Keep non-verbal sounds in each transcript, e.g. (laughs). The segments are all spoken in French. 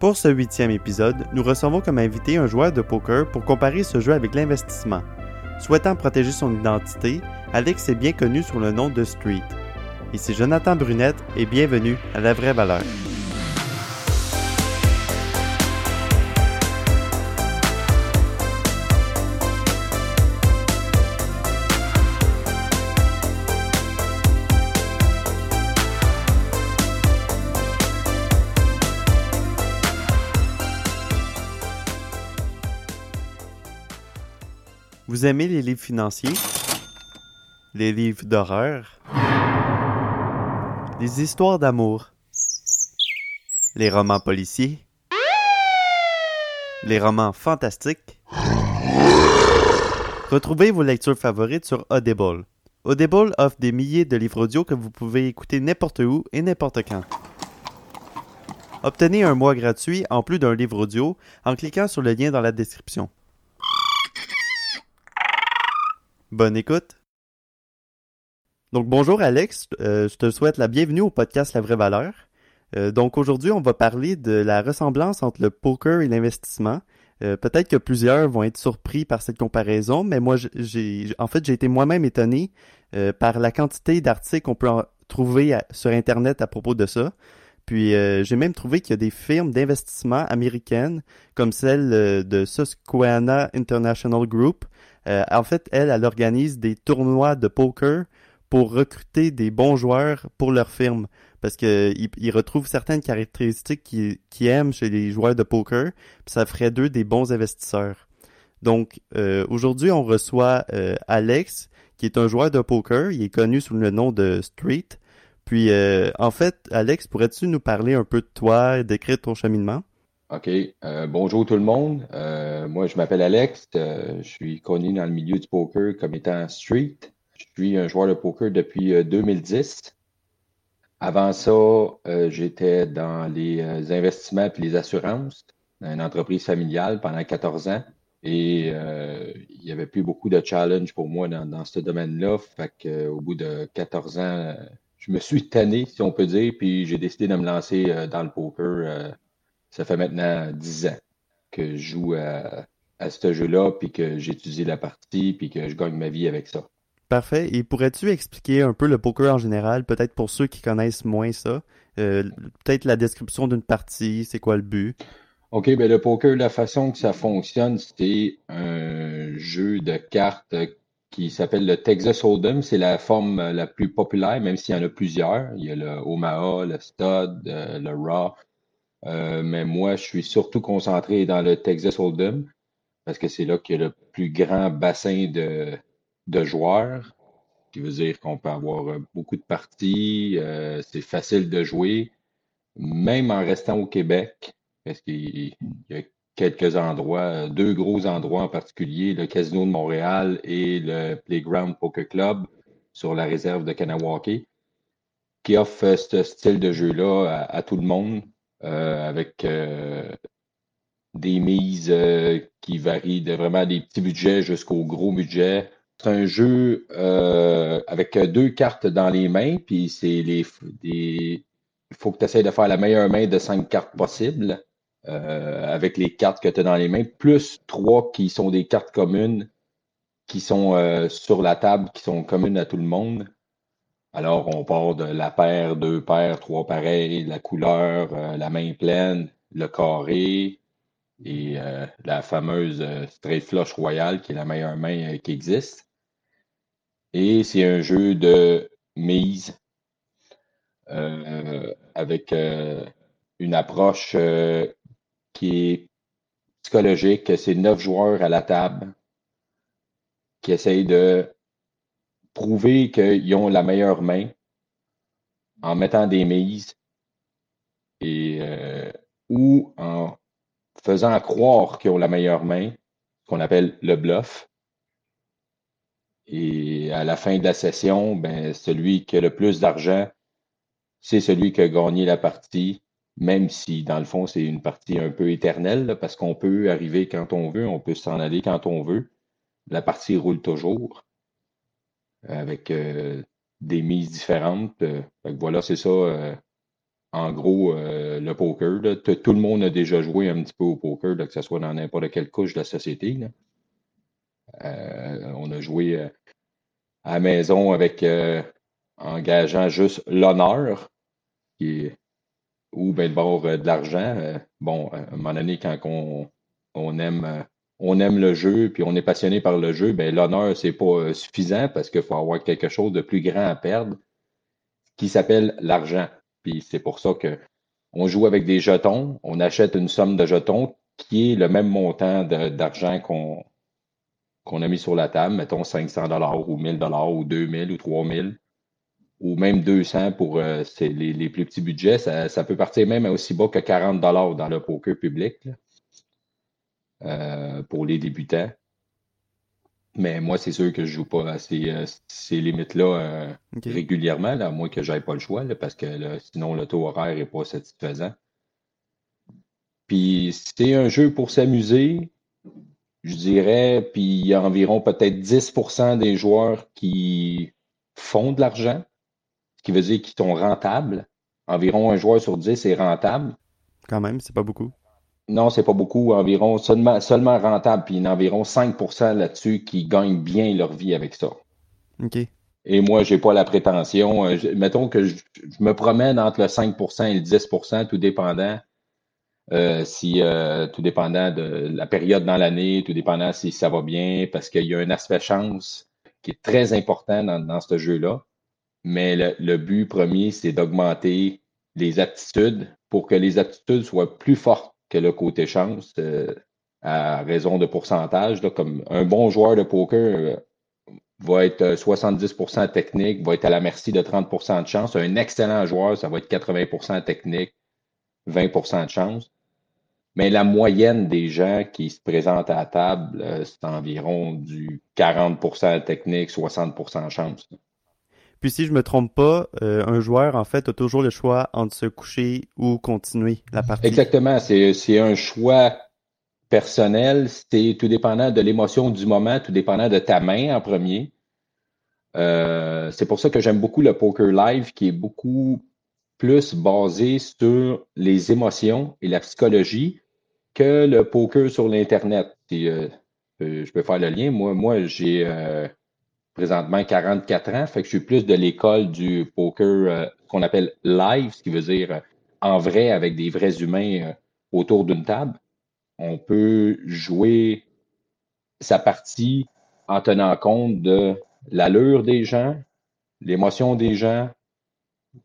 Pour ce huitième épisode, nous recevons comme invité un joueur de poker pour comparer ce jeu avec l'investissement. Souhaitant protéger son identité, Alex est bien connu sous le nom de Street. Ici Jonathan Brunette et bienvenue à La Vraie Valeur. Aimez les livres financiers? Les livres d'horreur? Les histoires d'amour? Les romans policiers? Les romans fantastiques? Retrouvez vos lectures favorites sur Audible. Audible offre des milliers de livres audio que vous pouvez écouter n'importe où et n'importe quand. Obtenez un mois gratuit en plus d'un livre audio en cliquant sur le lien dans la description. Bonne écoute. Donc bonjour Alex, euh, je te souhaite la bienvenue au podcast La Vraie Valeur. Euh, donc aujourd'hui on va parler de la ressemblance entre le poker et l'investissement. Euh, Peut-être que plusieurs vont être surpris par cette comparaison, mais moi j'ai en fait j'ai été moi-même étonné par la quantité d'articles qu'on peut trouver sur internet à propos de ça. Puis euh, j'ai même trouvé qu'il y a des firmes d'investissement américaines comme celle euh, de Susquehanna International Group euh, en fait, elle, elle organise des tournois de poker pour recruter des bons joueurs pour leur firme. Parce que ils, retrouvent certaines caractéristiques qu'ils aiment chez les joueurs de poker, puis ça ferait d'eux des bons investisseurs. Donc, aujourd'hui, on reçoit Alex, qui est un joueur de poker. Il est connu sous le nom de Street. Puis, euh, en fait, Alex, pourrais-tu nous parler un peu de toi et décrire ton cheminement? OK. Euh, bonjour tout le monde. Euh, moi, je m'appelle Alex. Je suis connu dans le milieu du poker comme étant street. Je suis un joueur de poker depuis euh, 2010. Avant ça, j'étais dans les investissements et les assurances dans une entreprise familiale pendant 14 ans. Et il n'y avait plus beaucoup de challenge pour moi dans, dans ce domaine-là. Fait que, au bout de 14 ans, je me suis tanné, si on peut dire, puis j'ai décidé de me lancer euh, dans le poker. euh, ça fait maintenant 10 ans que je joue à, à ce jeu-là, puis que j'étudie la partie, puis que je gagne ma vie avec ça. Parfait. Et pourrais-tu expliquer un peu le poker en général, peut-être pour ceux qui connaissent moins ça? Euh, peut-être la description d'une partie, c'est quoi le but? OK, ben le poker, la façon que ça fonctionne, c'est un jeu de cartes qui s'appelle le Texas Hold'em. C'est la forme la plus populaire, même s'il y en a plusieurs. Il y a le Omaha, le Stud, euh, le Raw. Euh, mais moi, je suis surtout concentré dans le Texas Hold'em parce que c'est là qu'il y a le plus grand bassin de, de joueurs, ce qui veut dire qu'on peut avoir euh, beaucoup de parties, euh, c'est facile de jouer, même en restant au Québec, parce qu'il y a quelques endroits, euh, deux gros endroits en particulier, le Casino de Montréal et le Playground Poker Club sur la réserve de Kanawake, qui offrent euh, ce style de jeu-là à, tout le monde, euh, avec des mises qui varient de vraiment des petits budgets jusqu'au gros budget. C'est un jeu avec deux cartes dans les mains, puis c'est les. Il faut que tu essaies de faire la meilleure main de cinq cartes possibles euh, avec les cartes que tu as dans les mains, plus trois qui sont des cartes communes qui sont euh, sur la table, qui sont communes à tout le monde. Alors, on part de la paire, deux paires, trois pareils, la couleur, euh, la main pleine, le carré et la fameuse straight flush royale qui est la meilleure main qui existe. Et c'est un jeu de mise avec une approche qui est psychologique. C'est neuf joueurs à la table qui essayent de prouver qu'ils ont la meilleure main en mettant des mises euh, ou en faisant croire qu'ils ont la meilleure main, qu'on appelle le bluff. Et à la fin de la session, ben, celui qui a le plus d'argent, c'est celui qui a gagné la partie, même si dans le fond, c'est une partie un peu éternelle, parce qu'on peut arriver quand on veut, on peut s'en aller quand on veut. La partie roule toujours avec euh, des mises différentes. Euh, voilà, c'est ça. euh, en gros, euh, le poker, tout le monde a déjà joué un petit peu au poker, que ce soit dans n'importe quelle couche de la société. Euh, on a joué euh, à la maison avec engageant juste l'honneur, ou bien de bord de l'argent. bon, à un moment donné, quand on, aime on aime le jeu puis on est passionné par le jeu, ben l'honneur, c'est pas suffisant parce qu'il faut avoir quelque chose de plus grand à perdre qui s'appelle l'argent. Puis c'est pour ça que on joue avec des jetons, on achète une somme de jetons qui est le même montant d'argent qu'on qu'on a mis sur la table, mettons 500 dollars ou 1000 dollars ou 2000 ou 3000 ou même 200 pour euh, les, plus petits budgets. Ça, peut partir même aussi bas que 40 dollars dans le poker public euh, pour les débutants. Mais moi, c'est sûr que je joue pas à ces, euh, limites-là euh, régulièrement, à moins que j'aille pas le choix, parce que sinon le taux horaire n'est pas satisfaisant. Puis c'est un jeu pour s'amuser, je dirais, puis il y a environ peut-être 10% des joueurs qui font de l'argent, ce qui veut dire qu'ils sont rentables. Environ un joueur sur 10 est rentable. Quand même, c'est pas beaucoup. Non, c'est pas beaucoup, environ seulement, seulement rentable, puis environ 5% là-dessus qui gagnent bien leur vie avec ça. OK. Et moi, j'ai pas la prétention. Euh, mettons que je, me promène entre le 5% et le 10% tout dépendant. Euh, si euh, tout dépendant de la période dans l'année, tout dépendant si ça va bien, parce qu'il y a un aspect chance qui est très important dans, ce jeu-là. Mais le, but premier, c'est d'augmenter les aptitudes pour que les aptitudes soient plus fortes que le côté chance euh, à raison de pourcentage. comme un bon joueur de poker euh, va être 70% euh, technique, va être à la merci de 30% de chance. Un excellent joueur, ça va être 80% technique, 20% de chance. Mais la moyenne des gens qui se présentent à la table, c'est environ du 40% technique, 60% chance. Puis si je me trompe pas, euh, un joueur en fait a toujours le choix entre se coucher ou continuer la partie. Exactement, c'est un choix personnel, c'est tout dépendant de l'émotion du moment, tout dépendant de ta main en premier. Euh, c'est pour ça que j'aime beaucoup le poker live qui est beaucoup plus basé sur les émotions et la psychologie que le poker sur l'Internet. Euh, je peux faire le lien. Moi, moi j'ai présentement 44 ans, fait que je suis plus de l'école du poker euh, qu'on appelle live, ce qui veut dire euh, en vrai avec des vrais humains euh, autour d'une table. On peut jouer sa partie en tenant compte de l'allure des gens, l'émotion des gens,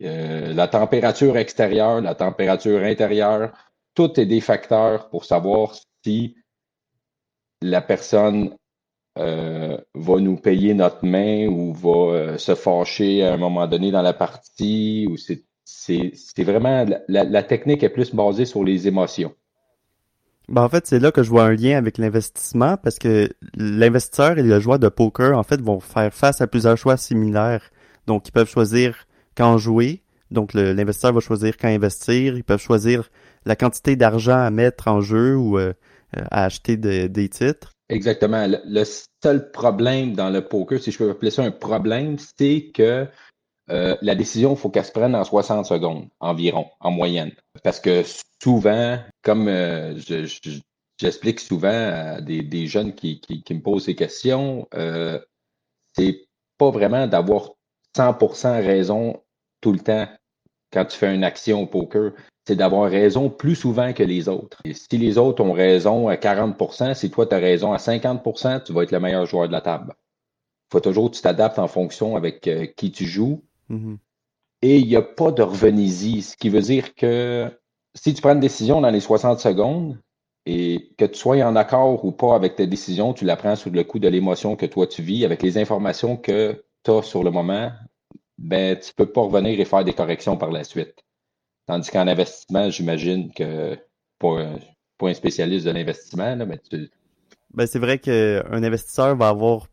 la température extérieure, la température intérieure. Tout est des facteurs pour savoir si la personne euh, va nous payer notre main ou va euh, se fâcher à un moment donné dans la partie ou c'est c'est vraiment la, technique est plus basée sur les émotions. Ben en fait, c'est là que je vois un lien avec l'investissement parce que l'investisseur et le joueur de poker, en fait, vont faire face à plusieurs choix similaires. Donc, ils peuvent choisir quand jouer. Donc, l'investisseur va choisir quand investir. Ils peuvent choisir la quantité d'argent à mettre en jeu ou euh, à acheter des titres. Exactement. Le, seul problème dans le poker, si je peux appeler ça un problème, c'est que euh, la décision, il faut qu'elle se prenne en 60 secondes environ, en moyenne. Parce que souvent, comme euh, j'explique souvent à des, jeunes qui, me posent ces questions, euh, c'est pas vraiment d'avoir 100% raison tout le temps quand tu fais une action au poker c'est d'avoir raison plus souvent que les autres. Et si les autres ont raison à 40% si toi tu as raison à 50% tu vas être le meilleur joueur de la table. Il faut toujours que tu t'adaptes en fonction avec euh, qui tu joues. Mm-hmm. Et il n'y a pas de revenez-y, ce qui veut dire que si tu prends une décision dans les 60 secondes et que tu sois en accord ou pas avec ta décision, tu la prends sous le coup de l'émotion que toi tu vis, avec les informations que tu as sur le moment, ben tu peux pas revenir et faire des corrections par la suite. Tandis qu'en investissement, j'imagine que pour, un spécialiste de l'investissement, mais ben, c'est vrai qu'un investisseur va avoir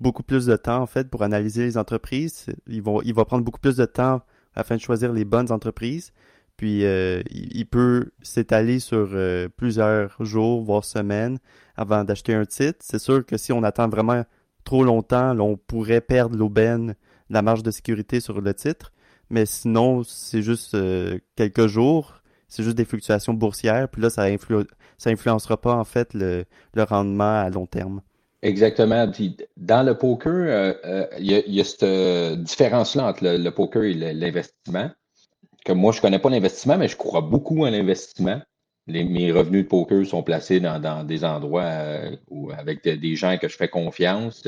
beaucoup plus de temps en fait pour analyser les entreprises. Il va, il va prendre beaucoup plus de temps afin de choisir les bonnes entreprises. Puis euh, il, peut s'étaler sur euh, plusieurs jours, voire semaines, avant d'acheter un titre. C'est sûr que si on attend vraiment trop longtemps, on pourrait perdre l'aubaine, la marge de sécurité sur le titre. Mais sinon, c'est juste euh, quelques jours, c'est juste des fluctuations boursières, puis là, ça, influ ça influencera pas, en fait, le, le rendement à long terme. Exactement. Dans le poker, euh, euh, il y, a, cette différence-là entre le, poker et l'investissement. Moi, je connais pas l'investissement, mais je crois beaucoup à l'investissement. mes revenus de poker sont placés dans, des endroits avec des gens que je fais confiance.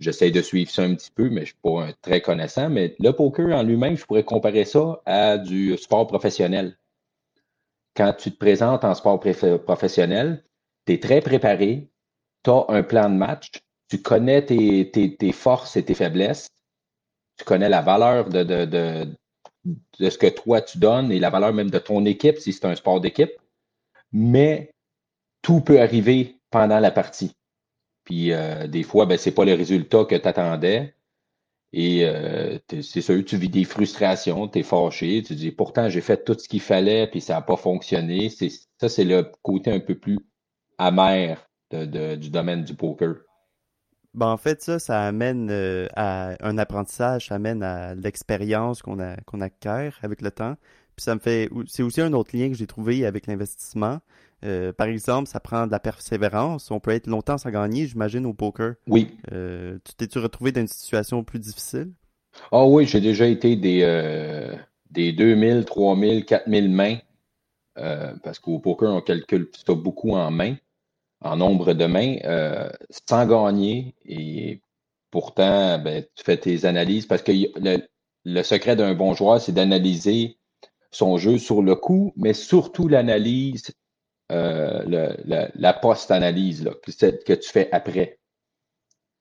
J'essaie de suivre ça un petit peu, mais je ne suis pas un très connaissant. Mais le poker en lui-même, je pourrais comparer ça à du sport professionnel. Quand tu te présentes en sport professionnel, tu es très préparé, tu as un plan de match, tu connais tes, forces et tes faiblesses, tu connais la valeur de ce que toi tu donnes et la valeur même de ton équipe si c'est un sport d'équipe. Mais tout peut arriver pendant la partie. Puis euh, des fois, ben, ce n'est pas le résultat que tu attendais. Et euh, c'est sûr, tu vis des frustrations, tu es fâché, tu dis pourtant j'ai fait tout ce qu'il fallait, puis ça n'a pas fonctionné. Ça, c'est le côté un peu plus amer du domaine du poker. Ben, en fait, ça, ça amène euh, à un apprentissage, ça amène à l'expérience qu'on qu'on acquiert avec le temps. Puis ça me fait. C'est aussi un autre lien que j'ai trouvé avec l'investissement. Euh, par exemple, ça prend de la persévérance. On peut être longtemps sans gagner, j'imagine, au poker. Oui. Euh, tu t'es-tu retrouvé dans une situation plus difficile? Ah oui, j'ai déjà été des, euh, des 2000, 3000, 4000 mains. parce qu'au poker, on calcule ça beaucoup en mains, en nombre de mains, sans gagner. Et pourtant, ben, tu fais tes analyses. Parce que le, le secret d'un bon joueur, c'est d'analyser son jeu sur le coup, mais surtout l'analyse euh, la post-analyse que, que tu fais après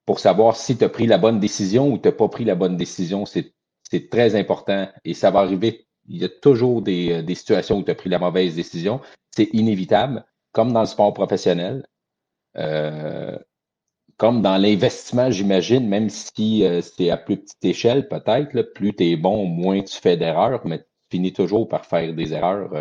pour savoir si tu as pris la bonne décision ou tu n'as pas pris la bonne décision. C'est très important et ça va arriver. Il y a toujours des, euh, des situations où tu as pris la mauvaise décision. C'est inévitable, comme dans le sport professionnel. Euh, comme dans l'investissement, j'imagine, même si c'est à plus petite échelle, peut-être, plus tu es bon, moins tu fais d'erreurs, mais tu finis toujours par faire des erreurs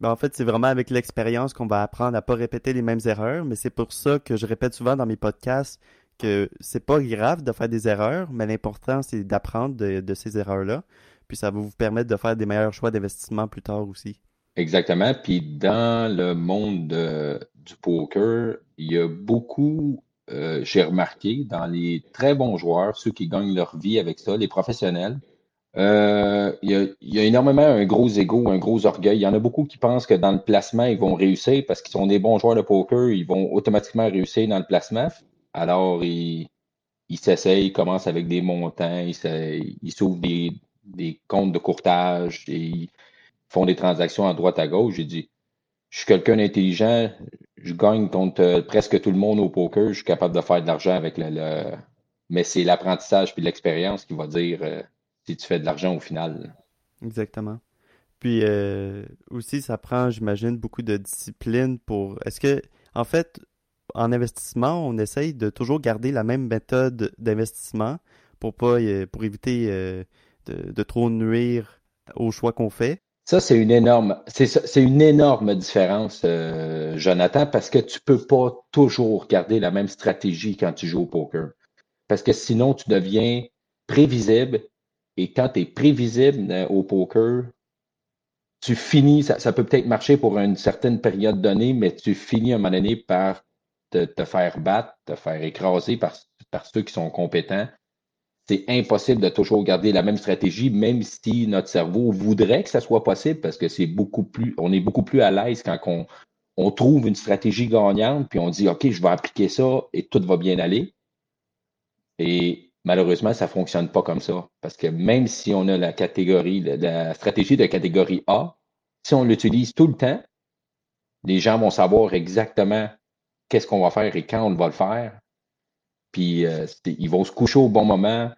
ben, en fait, c'est vraiment avec l'expérience qu'on va apprendre à pas répéter les mêmes erreurs, mais c'est pour ça que je répète souvent dans mes podcasts que c'est pas grave de faire des erreurs, mais l'important c'est d'apprendre de, ces erreurs-là, puis ça va vous permettre de faire des meilleurs choix d'investissement plus tard aussi. Exactement. Puis dans le monde du poker, il y a beaucoup, euh, j'ai remarqué, dans les très bons joueurs, ceux qui gagnent leur vie avec ça, les professionnels, euh, il, y a, énormément un gros ego, un gros orgueil. Il y en a beaucoup qui pensent que dans le placement, ils vont réussir parce qu'ils sont des bons joueurs de poker, ils vont automatiquement réussir dans le placement. Alors, ils s'essayent, ils commencent avec des montants, ils s'ouvrent des, comptes de courtage et ils font des transactions à droite à gauche. J'ai dit, je suis quelqu'un d'intelligent, je gagne contre euh, presque tout le monde au poker, je suis capable de faire de l'argent avec le, Mais c'est l'apprentissage puis l'expérience qui va dire euh, si tu fais de l'argent au final. Exactement. Puis euh, aussi, ça prend, j'imagine, beaucoup de discipline pour. Est-ce que, en fait, en investissement, on essaye de toujours garder la même méthode d'investissement pour pas, euh, pour éviter euh, de, trop nuire au choix qu'on fait? Ça, c'est une énorme, c'est une énorme différence, Jonathan, parce que tu peux pas toujours garder la même stratégie quand tu joues au poker. Parce que sinon, tu deviens prévisible et quand tu es prévisible euh, au poker, tu finis, ça, peut peut-être marcher pour une certaine période donnée, mais tu finis à un moment donné par te, faire battre, te faire écraser par, par ceux qui sont compétents. C'est impossible de toujours garder la même stratégie, même si notre cerveau voudrait que ça soit possible, parce que c'est beaucoup plus, on est beaucoup plus à l'aise quand on, on trouve une stratégie gagnante, puis on dit OK, je vais appliquer ça et tout va bien aller. Et Malheureusement, ça ne fonctionne pas comme ça. Parce que même si on a la stratégie de catégorie A, si on l'utilise tout le temps, les gens vont savoir exactement qu'est-ce qu'on va faire et quand on va le faire. Puis euh, ils vont se coucher au bon moment.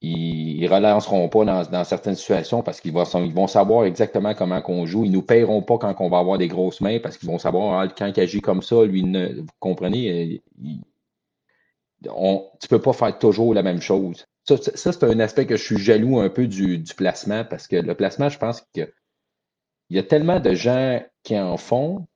Ils ne relanceront pas dans, certaines situations parce qu'ils vont, ils vont savoir exactement comment qu'on joue. Ils ne nous paieront pas quand on va avoir des grosses mains parce qu'ils vont savoir ah, quand il agit comme ça, lui, vous comprenez, euh, on, tu peux pas faire toujours la même chose. Ça, c'est un aspect que je suis jaloux un peu du, placement parce que le placement, je pense qu'il y a tellement de gens qui en font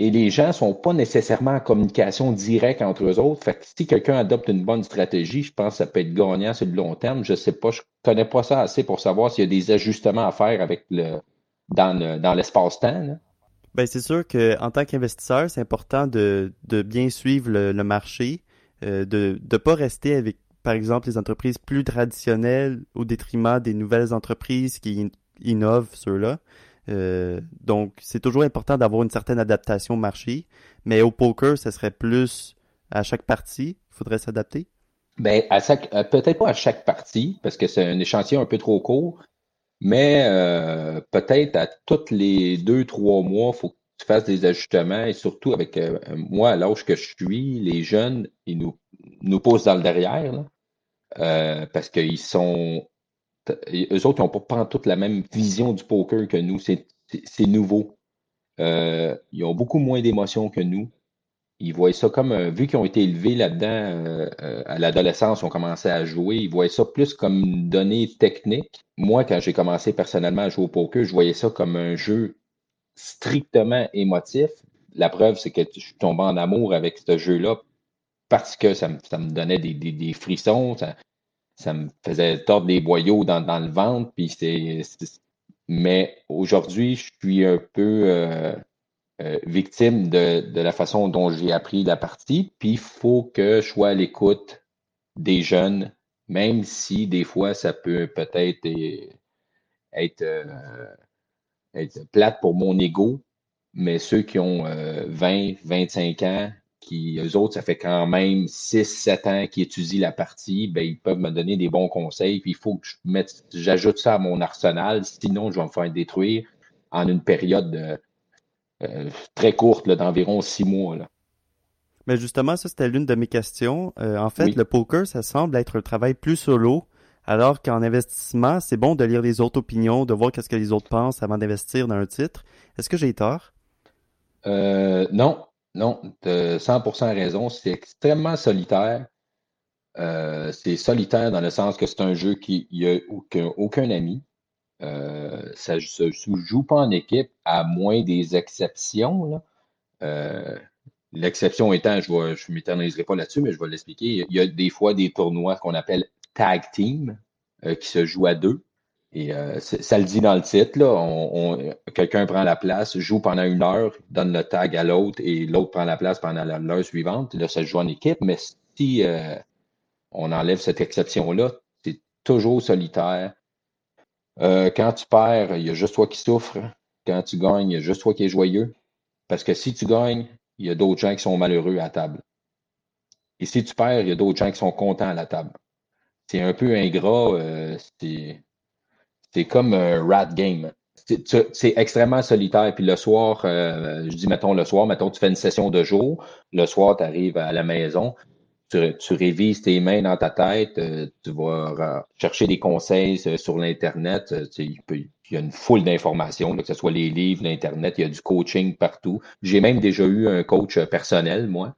et les gens ne sont pas nécessairement en communication directe entre eux autres. Fait que si quelqu'un adopte une bonne stratégie, je pense que ça peut être gagnant sur le long terme. Je ne sais pas, je ne connais pas ça assez pour savoir s'il y a des ajustements à faire avec le dans, dans l'espace-temps. Ben, c'est sûr qu'en tant qu'investisseur, c'est important de, de, bien suivre le, marché, euh, de ne pas rester avec, par exemple, les entreprises plus traditionnelles au détriment des nouvelles entreprises qui innovent, ceux-là. Euh, donc, c'est toujours important d'avoir une certaine adaptation au marché. Mais au poker, ce serait plus à chaque partie. Il faudrait s'adapter? Ben, euh, peut-être pas à chaque partie, parce que c'est un échantillon un peu trop court, mais peut-être à tous les deux, trois mois, il faut tu fasses des ajustements et surtout avec moi, à l'âge que je suis, les jeunes, ils nous, nous posent dans le derrière parce qu'ils sont eux autres, ils n'ont pas toute la même vision du poker que nous. C'est nouveau. Euh, ils ont beaucoup moins d'émotions que nous. Ils voient ça comme, euh, vu qu'ils ont été élevés là-dedans euh, à l'adolescence, ils ont commencé à jouer, ils voient ça plus comme une donnée technique. Moi, quand j'ai commencé personnellement à jouer au poker, je voyais ça comme un jeu strictement émotif. La preuve, c'est que je suis tombé en amour avec ce jeu-là parce que ça me, donnait des, frissons, ça, me faisait tordre des boyaux dans, le ventre. Puis c'est, mais aujourd'hui, je suis un peu euh, euh, victime de, la façon dont j'ai appris la partie. Puis il faut que je sois à l'écoute des jeunes, même si des fois ça peut peut-être être, euh, être plate pour mon ego. Mais ceux qui ont 20, 25 ans, qui, eux autres, ça fait quand même 6-7 ans qu'ils étudient la partie, ben, ils peuvent me donner des bons conseils. Puis il faut que j'ajoute ça à mon arsenal, sinon je vais me faire détruire en une période euh, très courte, d'environ six mois. Là. Mais justement, ça, c'était l'une de mes questions. Euh, en fait, le poker, ça semble être un travail plus solo, alors qu'en investissement, c'est bon de lire les autres opinions, de voir qu'est-ce que les autres pensent avant d'investir dans un titre. Est-ce que j'ai tort? Euh, non, non, as 100% raison. C'est extrêmement solitaire. Euh, c'est solitaire dans le sens que c'est un jeu qui n'a aucun, ami. Euh, ça ne se joue pas en équipe, à moins des exceptions. L'exception étant, je ne je m'éterniserai pas là-dessus, mais je vais l'expliquer. Il y a des fois des tournois qu'on appelle tag team qui se jouent à deux. Et euh, ça le dit dans le titre, là, quelqu'un prend la place, joue pendant une heure, donne le tag à l'autre et l'autre prend la place pendant l'heure suivante. Là, ça se joue en équipe, mais si euh, on enlève cette exception-là, c'est toujours solitaire. Euh, quand tu perds, il y a juste toi qui souffre. Quand tu gagnes, il y a juste toi qui es joyeux. Parce que si tu gagnes, il y a d'autres gens qui sont malheureux à table. Et si tu perds, il y a d'autres gens qui sont contents à la table. C'est un peu ingrat. c'est c'est comme un rat game. C'est extrêmement solitaire. Puis le soir, euh, je dis, mettons, le soir, mettons, tu fais une session de jour. Le soir, tu arrives à la maison. Tu, révises tes mains dans ta tête. Euh, tu vas chercher des conseils euh, sur l'Internet. il, y a une foule d'informations, que ce soit les livres, l'Internet. Il y a du coaching partout. J'ai même déjà eu un coach personnel, moi,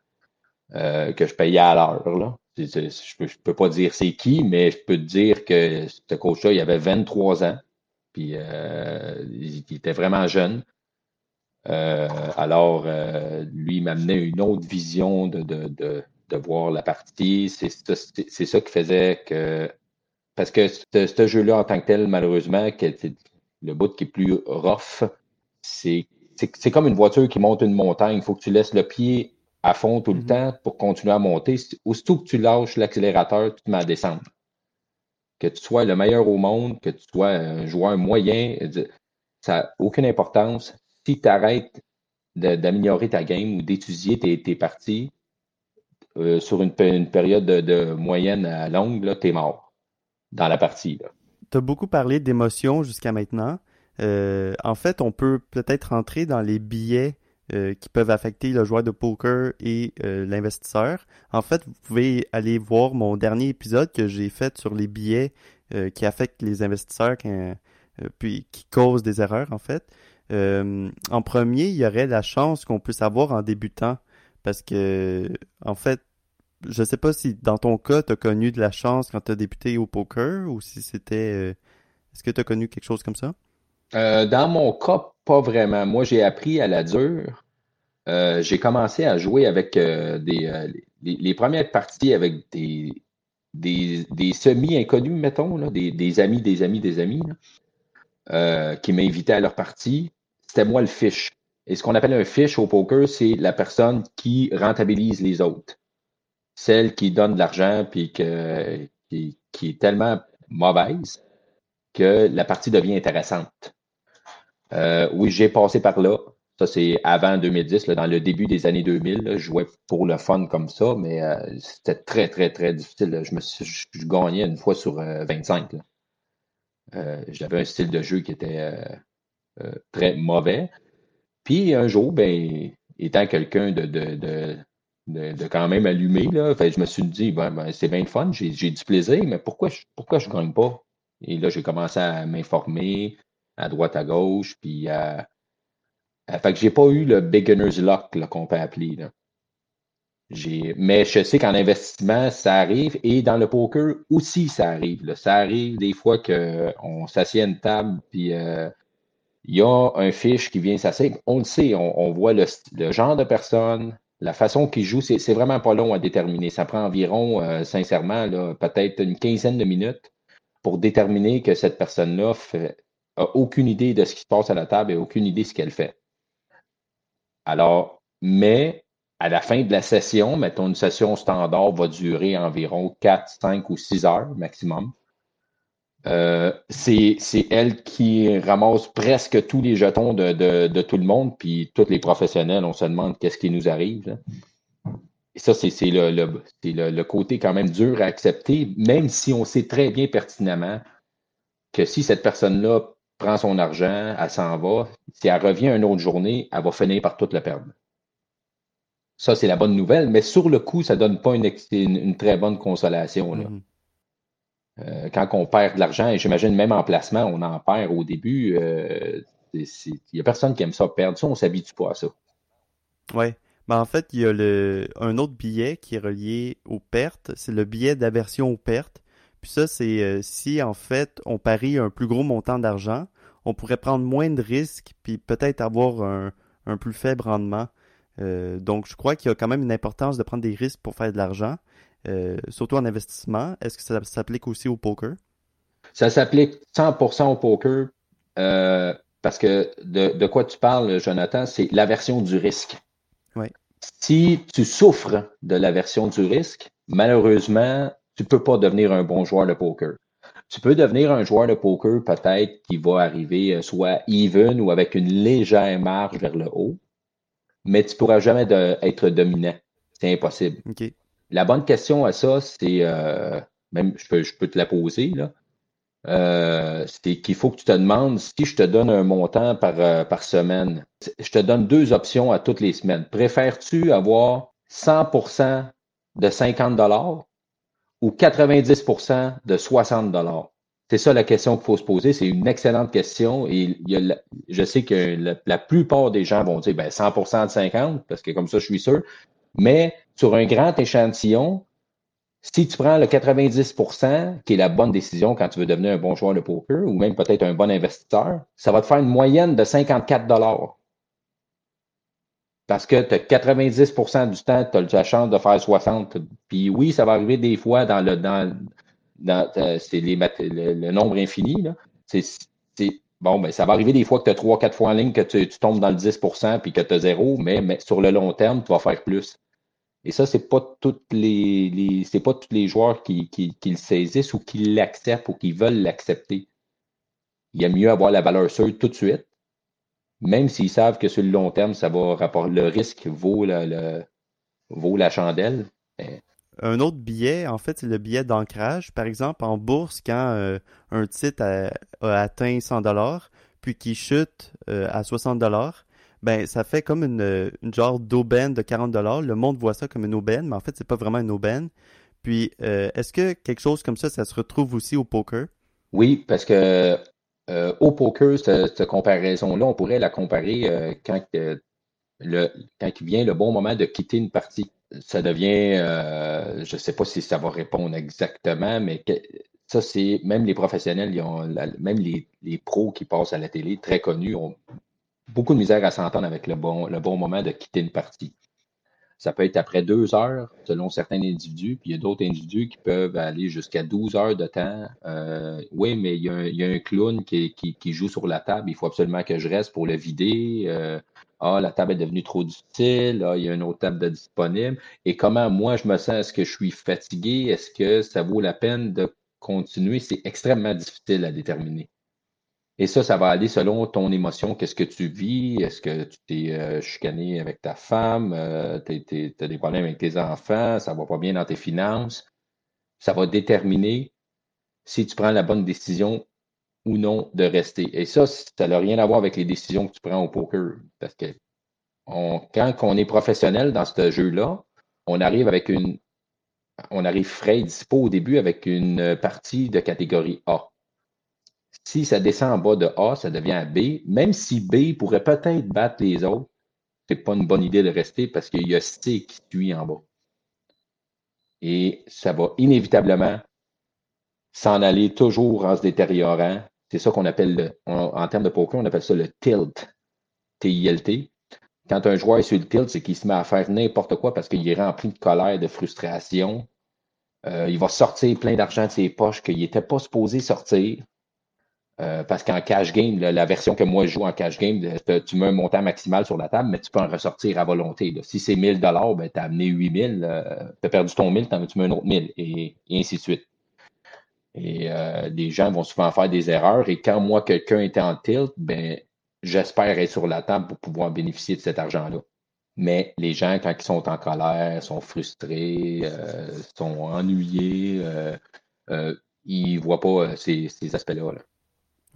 que je payais à l'heure. Je ne peux, pas dire c'est qui, mais je peux te dire que ce coach-là, il avait 23 ans, puis euh, il, était vraiment jeune. Euh, alors, euh, lui, il m'amenait une autre vision de, de, de, de voir la partie. C'est ça qui faisait que. Parce que ce jeu-là, en tant que tel, malheureusement, le bout qui est plus rough, c'est comme une voiture qui monte une montagne. Il faut que tu laisses le pied à fond tout le mhm. temps pour continuer à monter. Aussitôt que tu lâches l'accélérateur, tu te mets à descendre. Que tu sois le meilleur au monde, que tu sois un joueur moyen, ça n'a aucune importance. Si tu arrêtes d'améliorer ta game ou d'étudier tes, parties euh, sur une, période de, moyenne à longue, tu es mort dans la partie. Tu as beaucoup parlé d'émotions jusqu'à maintenant. Euh, en fait, on peut peut-être rentrer dans les billets euh, qui peuvent affecter le joueur de poker et euh, l'investisseur. En fait, vous pouvez aller voir mon dernier épisode que j'ai fait sur les billets euh, qui affectent les investisseurs puis qui causent des erreurs en fait. en premier, il y aurait la chance qu'on puisse avoir en débutant parce que en fait, je sais pas si dans ton cas, tu as connu de la chance quand tu as débuté au poker ou si c'était est-ce que tu as connu quelque chose comme ça? dans mon cas, pas vraiment. Moi, j'ai appris à la dure. euh, j'ai commencé à jouer avec euh, des, euh, les, premières parties avec des, semi-inconnus, mettons, là, des, amis, des amis, des amis, qui m'invitaient à leur partie. C'était moi le fiche. Et ce qu'on appelle un fiche au poker, c'est la personne qui rentabilise les autres. Celle qui donne de l'argent puis qui est tellement mauvaise que la partie devient intéressante. Euh, oui, j'ai passé par là. Ça, c'est avant 2010, là, dans le début des années 2000. je jouais pour le fun comme ça, mais euh, c'était très, très, très difficile. Je me suis, je, gagnais une fois sur 25. Euh, j'avais un style de jeu qui était très mauvais. Puis un jour, ben, étant quelqu'un de, de, de, quand même allumé, je me suis dit, ben, ben c'est bien fun, j'ai du plaisir, mais pourquoi je, pourquoi je gagne pas? Et là, j'ai commencé à m'informer à droite, à gauche, puis à. fait que j'ai pas eu le beginner's luck qu'on peut appeler. Mais je sais qu'en investissement, ça arrive et dans le poker aussi, ça arrive. Ça arrive des fois qu'on s'assied à une table, puis euh, il y a un fiche qui vient s'asseoir. On le sait, on, voit le, genre de personne, la façon qu'il joue, c'est vraiment pas long à déterminer. Ça prend environ, euh, sincèrement, peut-être une quinzaine de minutes pour déterminer que cette personne-là a aucune idée de ce qui se passe à la table et aucune idée de ce qu'elle fait. Alors, mais à la fin de la session, mettons une session standard va durer environ 4, 5 ou 6 heures maximum. Euh, c'est elle qui ramasse presque tous les jetons de, tout le monde, puis tous les professionnels, on se demande qu'est-ce qui nous arrive. Et ça, c'est le, côté quand même dur à accepter, même si on sait très bien pertinemment que si cette personne-là prend son argent, elle s'en va, si elle revient une autre journée, elle va finir par toute le perdre. Ça, c'est la bonne nouvelle, mais sur le coup, ça ne donne pas une, très bonne consolation. Mm-hmm. Euh, quand on perd de l'argent, et j'imagine même en placement, on en perd au début, euh, il n'y a personne qui aime ça perdre. Ça, on ne s'habitue pas à ça. Oui. Ben, en fait, il y a le, un autre billet qui est relié aux pertes. C'est le billet d'aversion aux pertes. Puis ça, c'est euh, si en fait on parie un plus gros montant d'argent, on pourrait prendre moins de risques puis peut-être avoir un, un, plus faible rendement. Euh, donc, je crois qu'il y a quand même une importance de prendre des risques pour faire de l'argent, euh, surtout en investissement. Est-ce que ça s'applique aussi au poker? Ça s'applique 100% au poker parce que de, de, quoi tu parles, Jonathan, c'est l'aversion du risque. Si tu souffres de l'aversion du risque, malheureusement, tu ne peux pas devenir un bon joueur de poker. Tu peux devenir un joueur de poker peut-être qui va arriver euh, soit even ou avec une légère marge vers le haut, mais tu ne pourras jamais être dominant. C'est impossible. La bonne question à ça, c'est euh, même je peux, je peux te la poser là. Euh, c'est qu'il faut que tu te demandes si je te donne un montant par, euh, par semaine. Je te donne deux options à toutes les semaines. Préfères-tu avoir 100% de 50 dollars ou 90% de 60 dollars? C'est ça la question qu'il faut se poser. C'est une excellente question et je sais que la, plupart des gens vont dire ben, 100% de 50 parce que comme ça, je suis sûr. Mais sur un grand échantillon, si tu prends le 90% qui est la bonne décision quand tu veux devenir un bon joueur de poker ou même peut-être un bon investisseur, ça va te faire une moyenne de 54 dollars. Parce que tu as 90% du temps, tu as la chance de faire 60. Puis oui, ça va arriver des fois dans le dans, dans euh, c'est le, nombre infini. C'est, bon, ben, ça va arriver des fois que tu as 3-4 fois en ligne que tu, tombes dans le 10% puis que tu as zéro, mais, mais sur le long terme, tu vas faire plus. Et ça, c'est pas toutes les, c'est pas tous les joueurs qui, qui, le saisissent ou qui l'acceptent ou qui veulent l'accepter. Il y a mieux avoir la valeur sûre tout de suite, même s'ils savent que sur le long terme, ça va rapporter le risque vaut la, vaut la chandelle. Un autre billet, en fait, c'est le billet d'ancrage. Par exemple, en bourse, quand euh, un titre a, atteint 100 dollars, puis qu'il chute euh, à 60 dollars, ben ça fait comme une, genre d'aubaine de 40 dollars. Le monde voit ça comme une aubaine, mais en fait, c'est pas vraiment une aubaine. Puis, euh, est-ce que quelque chose comme ça, ça se retrouve aussi au poker? Oui, parce que euh, au poker, cette, comparaison-là, on pourrait la comparer euh, quand, il vient le bon moment de quitter une partie. Ça devient, je ne sais pas si ça va répondre exactement, mais ça, c'est même les professionnels, même les, les, pros qui passent à la télé, très connus, ont beaucoup de misère à s'entendre avec le bon moment de quitter une partie. Ça peut être après deux heures, selon certains individus, puis il y a d'autres individus qui peuvent aller jusqu'à 12 heures de temps. Euh, oui, mais il y, a un, clown qui, joue sur la table, il faut absolument que je reste pour le vider. Euh, ah, la table est devenue trop difficile, ah, il y a une autre table de disponible. Et comment moi je me sens, est-ce que je suis fatigué? Est-ce que ça vaut la peine de continuer? C'est extrêmement difficile à déterminer. Et ça, ça va aller selon ton émotion. Qu'est-ce que tu vis? Est-ce que tu t'es euh, chicané avec ta femme? Euh, tu as des problèmes avec tes enfants? Ça va pas bien dans tes finances? Ça va déterminer si tu prends la bonne décision ou non de rester. Et ça, ça n'a rien à voir avec les décisions que tu prends au poker. Parce que quand on est professionnel dans ce jeu-là, on arrive avec une. On arrive frais dispo au début avec une partie de catégorie A. Si ça descend en bas de A, ça devient B. Même si B pourrait peut-être battre les autres, c'est pas une bonne idée de rester parce qu'il y a C qui suit en bas. Et ça va inévitablement s'en aller toujours en se détériorant. C'est ça qu'on appelle, en termes de poker, on appelle ça le tilt. T-I-L-T. Quand un joueur est sur le tilt, c'est qu'il se met à faire n'importe quoi parce qu'il est rempli de colère, de frustration. Euh, il va sortir plein d'argent de ses poches qu'il n'était pas supposé sortir. Euh, parce qu'en cash game, la version que moi je joue en cash game, tu mets un montant maximal sur la table, mais tu peux en ressortir à volonté. Si c'est 1000 dollars, ben, tu as amené 8000, euh, tu as perdu ton 1000, tu mets un autre 1000 et, ainsi de suite. Et euh, les gens vont souvent faire des erreurs. Et quand moi, quelqu'un est en tilt, ben, j'espère être sur la table pour pouvoir bénéficier de cet argent-là. Mais les gens, quand ils sont en colère, sont frustrés, sont ennuyés, ils ne voient pas ces, aspects-là. là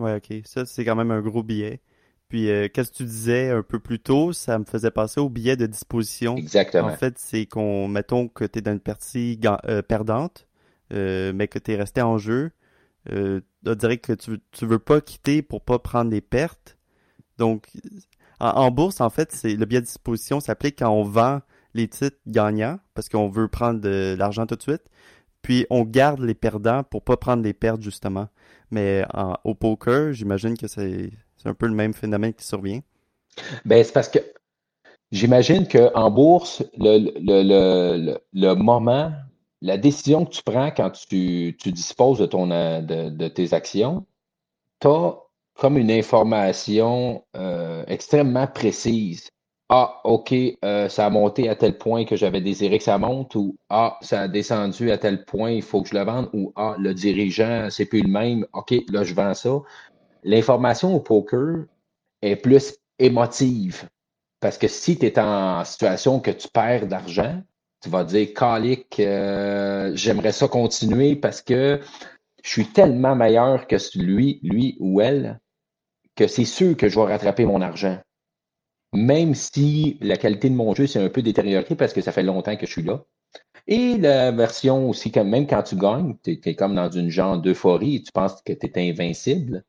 Ouais, ok. Ça, c'est quand même un gros billet. Puis, euh, qu'est-ce que tu disais un peu plus tôt, ça me faisait passer au billet de disposition. Exactement. En fait, c'est qu'on, mettons que tu es dans une partie euh, perdante, euh, mais que tu es resté en jeu. on dirait que tu, tu veux pas quitter pour pas prendre des pertes. Donc, en, bourse, en fait, c'est le billet de disposition s'applique quand on vend les titres gagnants parce qu'on veut prendre de l'argent tout de suite. Puis on garde les perdants pour pas prendre des pertes justement. Mais au poker, j'imagine que c'est un peu le même phénomène qui survient. Ben, c'est parce que j'imagine qu'en bourse, le, le, le, moment, la décision que tu prends quand tu, tu disposes de, ton, de, de tes actions, tu as comme une information euh, extrêmement précise ah, OK, euh, ça a monté à tel point que j'avais désiré que ça monte, ou Ah, ça a descendu à tel point, il faut que je le vende, ou Ah, le dirigeant, c'est plus le même, OK, là, je vends ça. L'information au poker est plus émotive. Parce que si tu es en situation que tu perds d'argent, tu vas dire, Calique, euh, j'aimerais ça continuer parce que je suis tellement meilleur que lui, lui ou elle, que c'est sûr que je vais rattraper mon argent même si la qualité de mon jeu s'est un peu détériorée parce que ça fait longtemps que je suis là. Et la version aussi, quand même quand tu gagnes, tu es, comme dans une genre d'euphorie tu penses que tu es invincible.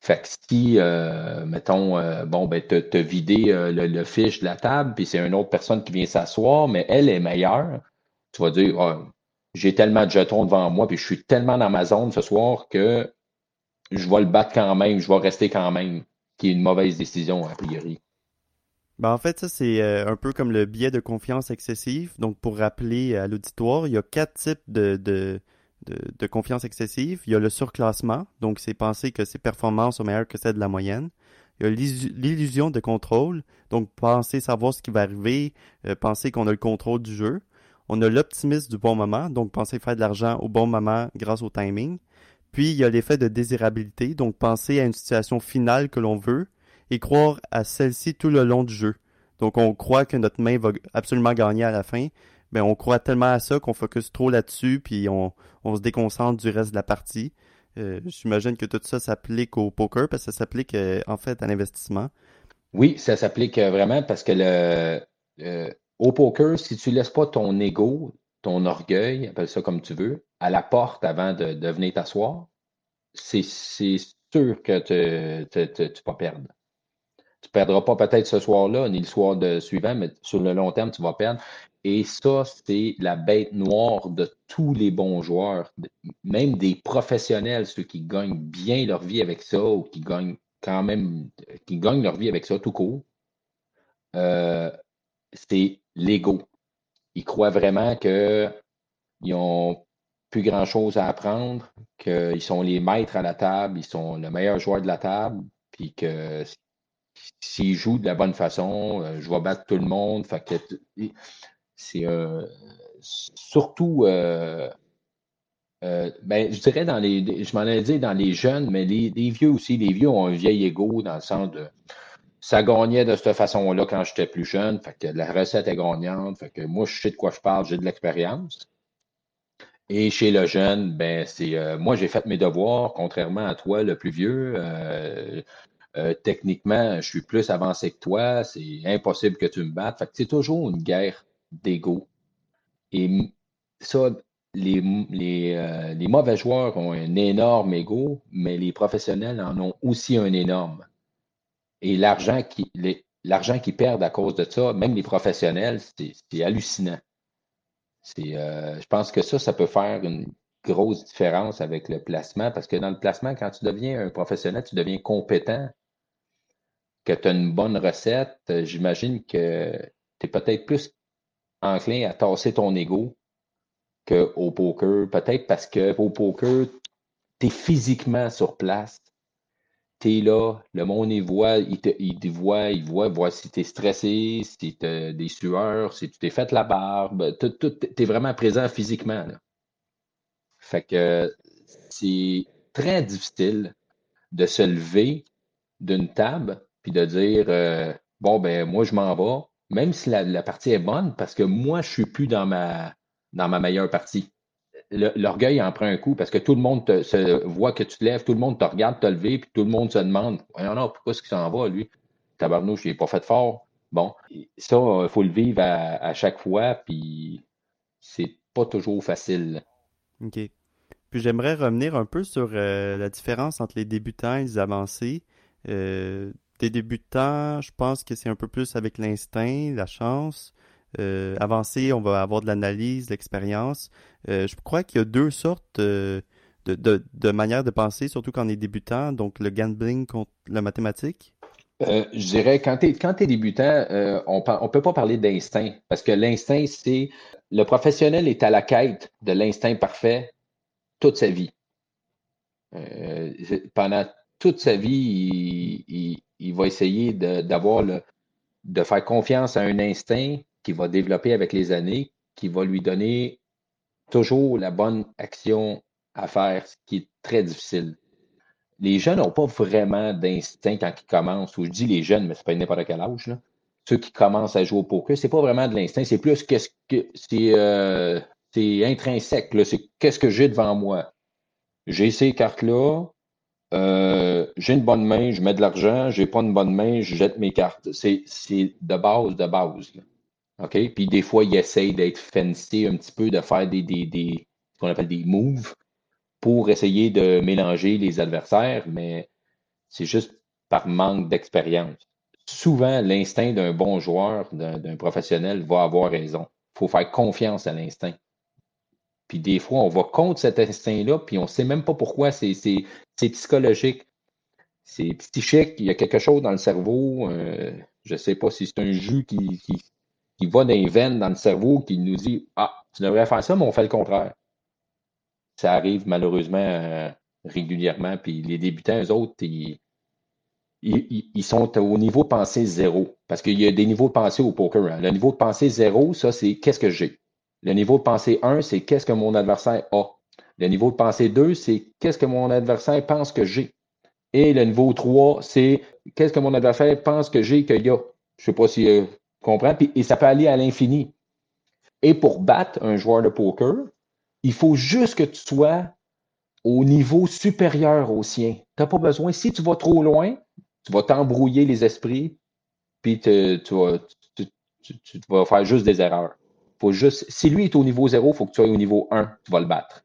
Fait que si, euh, mettons, euh, bon, ben, tu as vidé euh, le, fiche de la table, puis c'est une autre personne qui vient s'asseoir, mais elle est meilleure, tu vas dire, oh, j'ai tellement de jetons devant moi, puis je suis tellement dans ma zone ce soir que je vais le battre quand même, je vais rester quand même, qui est une mauvaise décision, a priori. Ben en fait, ça, c'est euh, un peu comme le biais de confiance excessive. Donc, pour rappeler à l'auditoire, il y a quatre types de, de, de, confiance excessive. Il y a le surclassement, donc c'est penser que ses performances sont meilleures que celles de la moyenne. Il y a l'illusion de contrôle, donc penser savoir ce qui va arriver, euh, penser qu'on a le contrôle du jeu. On a l'optimisme du bon moment, donc penser faire de l'argent au bon moment grâce au timing. Puis il y a l'effet de désirabilité, donc penser à une situation finale que l'on veut, et croire à celle-ci tout le long du jeu. Donc on croit que notre main va absolument gagner à la fin. Ben on croit tellement à ça qu'on focus trop là-dessus puis on, on, se déconcentre du reste de la partie. Euh, J'imagine que tout ça s'applique au poker parce que ça s'applique euh, en fait à l'investissement. Oui, ça s'applique euh, vraiment parce que le, au poker, si tu laisses pas ton ego, ton orgueil, appelle ça comme tu veux, à la porte avant de, de venir t'asseoir, c'est sûr que tu vas perdre. Tu ne perdras pas peut-être ce soir-là, ni le soir de suivant, mais sur le long terme, tu vas perdre. Et ça, c'est la bête noire de tous les bons joueurs, même des professionnels, ceux qui gagnent bien leur vie avec ça ou qui gagnent quand même, qui gagnent leur vie avec ça tout court, euh, c'est l'ego. Ils croient vraiment qu'ils n'ont plus grand-chose à apprendre, qu'ils sont les maîtres à la table, ils sont le meilleur joueur de la table, puis que s'ils jouent de la bonne façon, euh, je vais battre tout le monde. C'est euh, surtout ben, je dirais dans les. Je m'en ai dit dans les jeunes, mais les, vieux aussi. Les vieux ont un vieil ego dans le sens de ça gagnait de cette façon-là quand j'étais plus jeune. Fait que la recette est gagnante. Moi, je sais de quoi je parle, j'ai de l'expérience. Et chez le jeune, ben c'est euh, moi j'ai fait mes devoirs, contrairement à toi, le plus vieux. Euh, euh, techniquement, je suis plus avancé que toi. C'est impossible que tu me battes. Fait c'est toujours une guerre d'ego. Et ça, les, les, les, mauvais joueurs ont un énorme ego, mais les professionnels en ont aussi un énorme. Et l'argent qui, l'argent qu'ils perdent à cause de ça, même les professionnels, c'est hallucinant. C'est, euh, je pense que ça, ça peut faire une grosse différence avec le placement, parce que dans le placement, quand tu deviens un professionnel, tu deviens compétent, que tu as une bonne recette, j'imagine que tu es peut-être plus enclin à tasser ton ego qu'au poker. Peut-être parce qu'au poker, tu es physiquement sur place t'es là, le monde, il voit, il te, voit, il voit, voit si t'es stressé, si t'as des sueurs, si tu t'es fait la barbe, tout, t'es vraiment présent physiquement. Fait que c'est très difficile de se lever d'une table puis de dire euh, bon ben moi je m'en vais, même si la, la, partie est bonne, parce que moi je suis plus dans ma dans ma meilleure partie l'orgueil en prend un coup parce que tout le monde se voit que tu te lèves, tout le monde te regarde te lever, puis tout le monde se demande Voyons non, pourquoi est-ce qu'il s'en va, lui? Tabarnouche, il n'est pas fait fort. Bon, ça, il faut le vivre à, chaque fois, puis c'est pas toujours facile. OK. Puis j'aimerais revenir un peu sur euh, la différence entre les débutants et les avancés. Euh, des débutants, je pense que c'est un peu plus avec l'instinct, la chance. Euh, avancé, on va avoir de l'analyse, l'expérience. Euh, je crois qu'il y a deux sortes euh, de, manières de penser, surtout quand on est débutant, donc le gambling contre la mathématique. je dirais, quand tu es, débutant, on ne peut pas parler d'instinct, parce que l'instinct, c'est le professionnel est à la quête de l'instinct parfait toute sa vie. pendant toute sa vie, il va essayer d'avoir de faire confiance à un instinct qui va développer avec les années, qui va lui donner toujours la bonne action à faire, ce qui est très difficile. Les jeunes n'ont pas vraiment d'instinct quand ils commencent, ou je dis les jeunes, mais c'est pas n'importe quel âge. Ceux qui commencent à jouer au poker, c'est pas vraiment de l'instinct, c'est plus qu'est-ce que c'est euh, intrinsèque. C'est qu'est-ce que j'ai devant moi? J'ai ces cartes-là, euh, j'ai une bonne main, je mets de l'argent, j'ai pas une bonne main, je jette mes cartes. C'est de base, de base. OK? Puis des fois, il essaye d'être fancy un petit peu, de faire des, des, des qu'on appelle des moves pour essayer de mélanger les adversaires, mais c'est juste par manque d'expérience. Souvent, l'instinct d'un bon joueur, d'un professionnel, va avoir raison. Il faut faire confiance à l'instinct. Puis des fois, on va contre cet instinct-là, puis on ne sait même pas pourquoi. C'est psychologique. C'est psychique. Il y a quelque chose dans le cerveau. Euh, je ne sais pas si c'est un jus qui, qui, qui va dans les veines, dans le cerveau, qui nous dit Ah, tu devrais faire ça, mais on fait le contraire. Ça arrive malheureusement euh, régulièrement. Puis les débutants, eux autres, ils, ils, sont au niveau pensée zéro. Parce qu'il y a des niveaux de pensée au poker. Hein. Le niveau de pensée zéro, ça, c'est qu'est-ce que j'ai? Le niveau de pensée 1, c'est qu'est-ce que mon adversaire a. Le niveau de pensée 2, c'est qu'est-ce que mon adversaire pense que j'ai. Et le niveau 3, c'est qu'est-ce que mon adversaire pense que j'ai qu'il y a. Je ne sais pas si euh, comprends? et ça peut aller à l'infini. Et pour battre un joueur de poker, il faut juste que tu sois au niveau supérieur au sien. Tu n'as pas besoin. Si tu vas trop loin, tu vas t'embrouiller les esprits, puis tu, vas, faire juste des erreurs. Faut juste, si lui est au niveau 0, il faut que tu sois au niveau 1, tu vas le battre.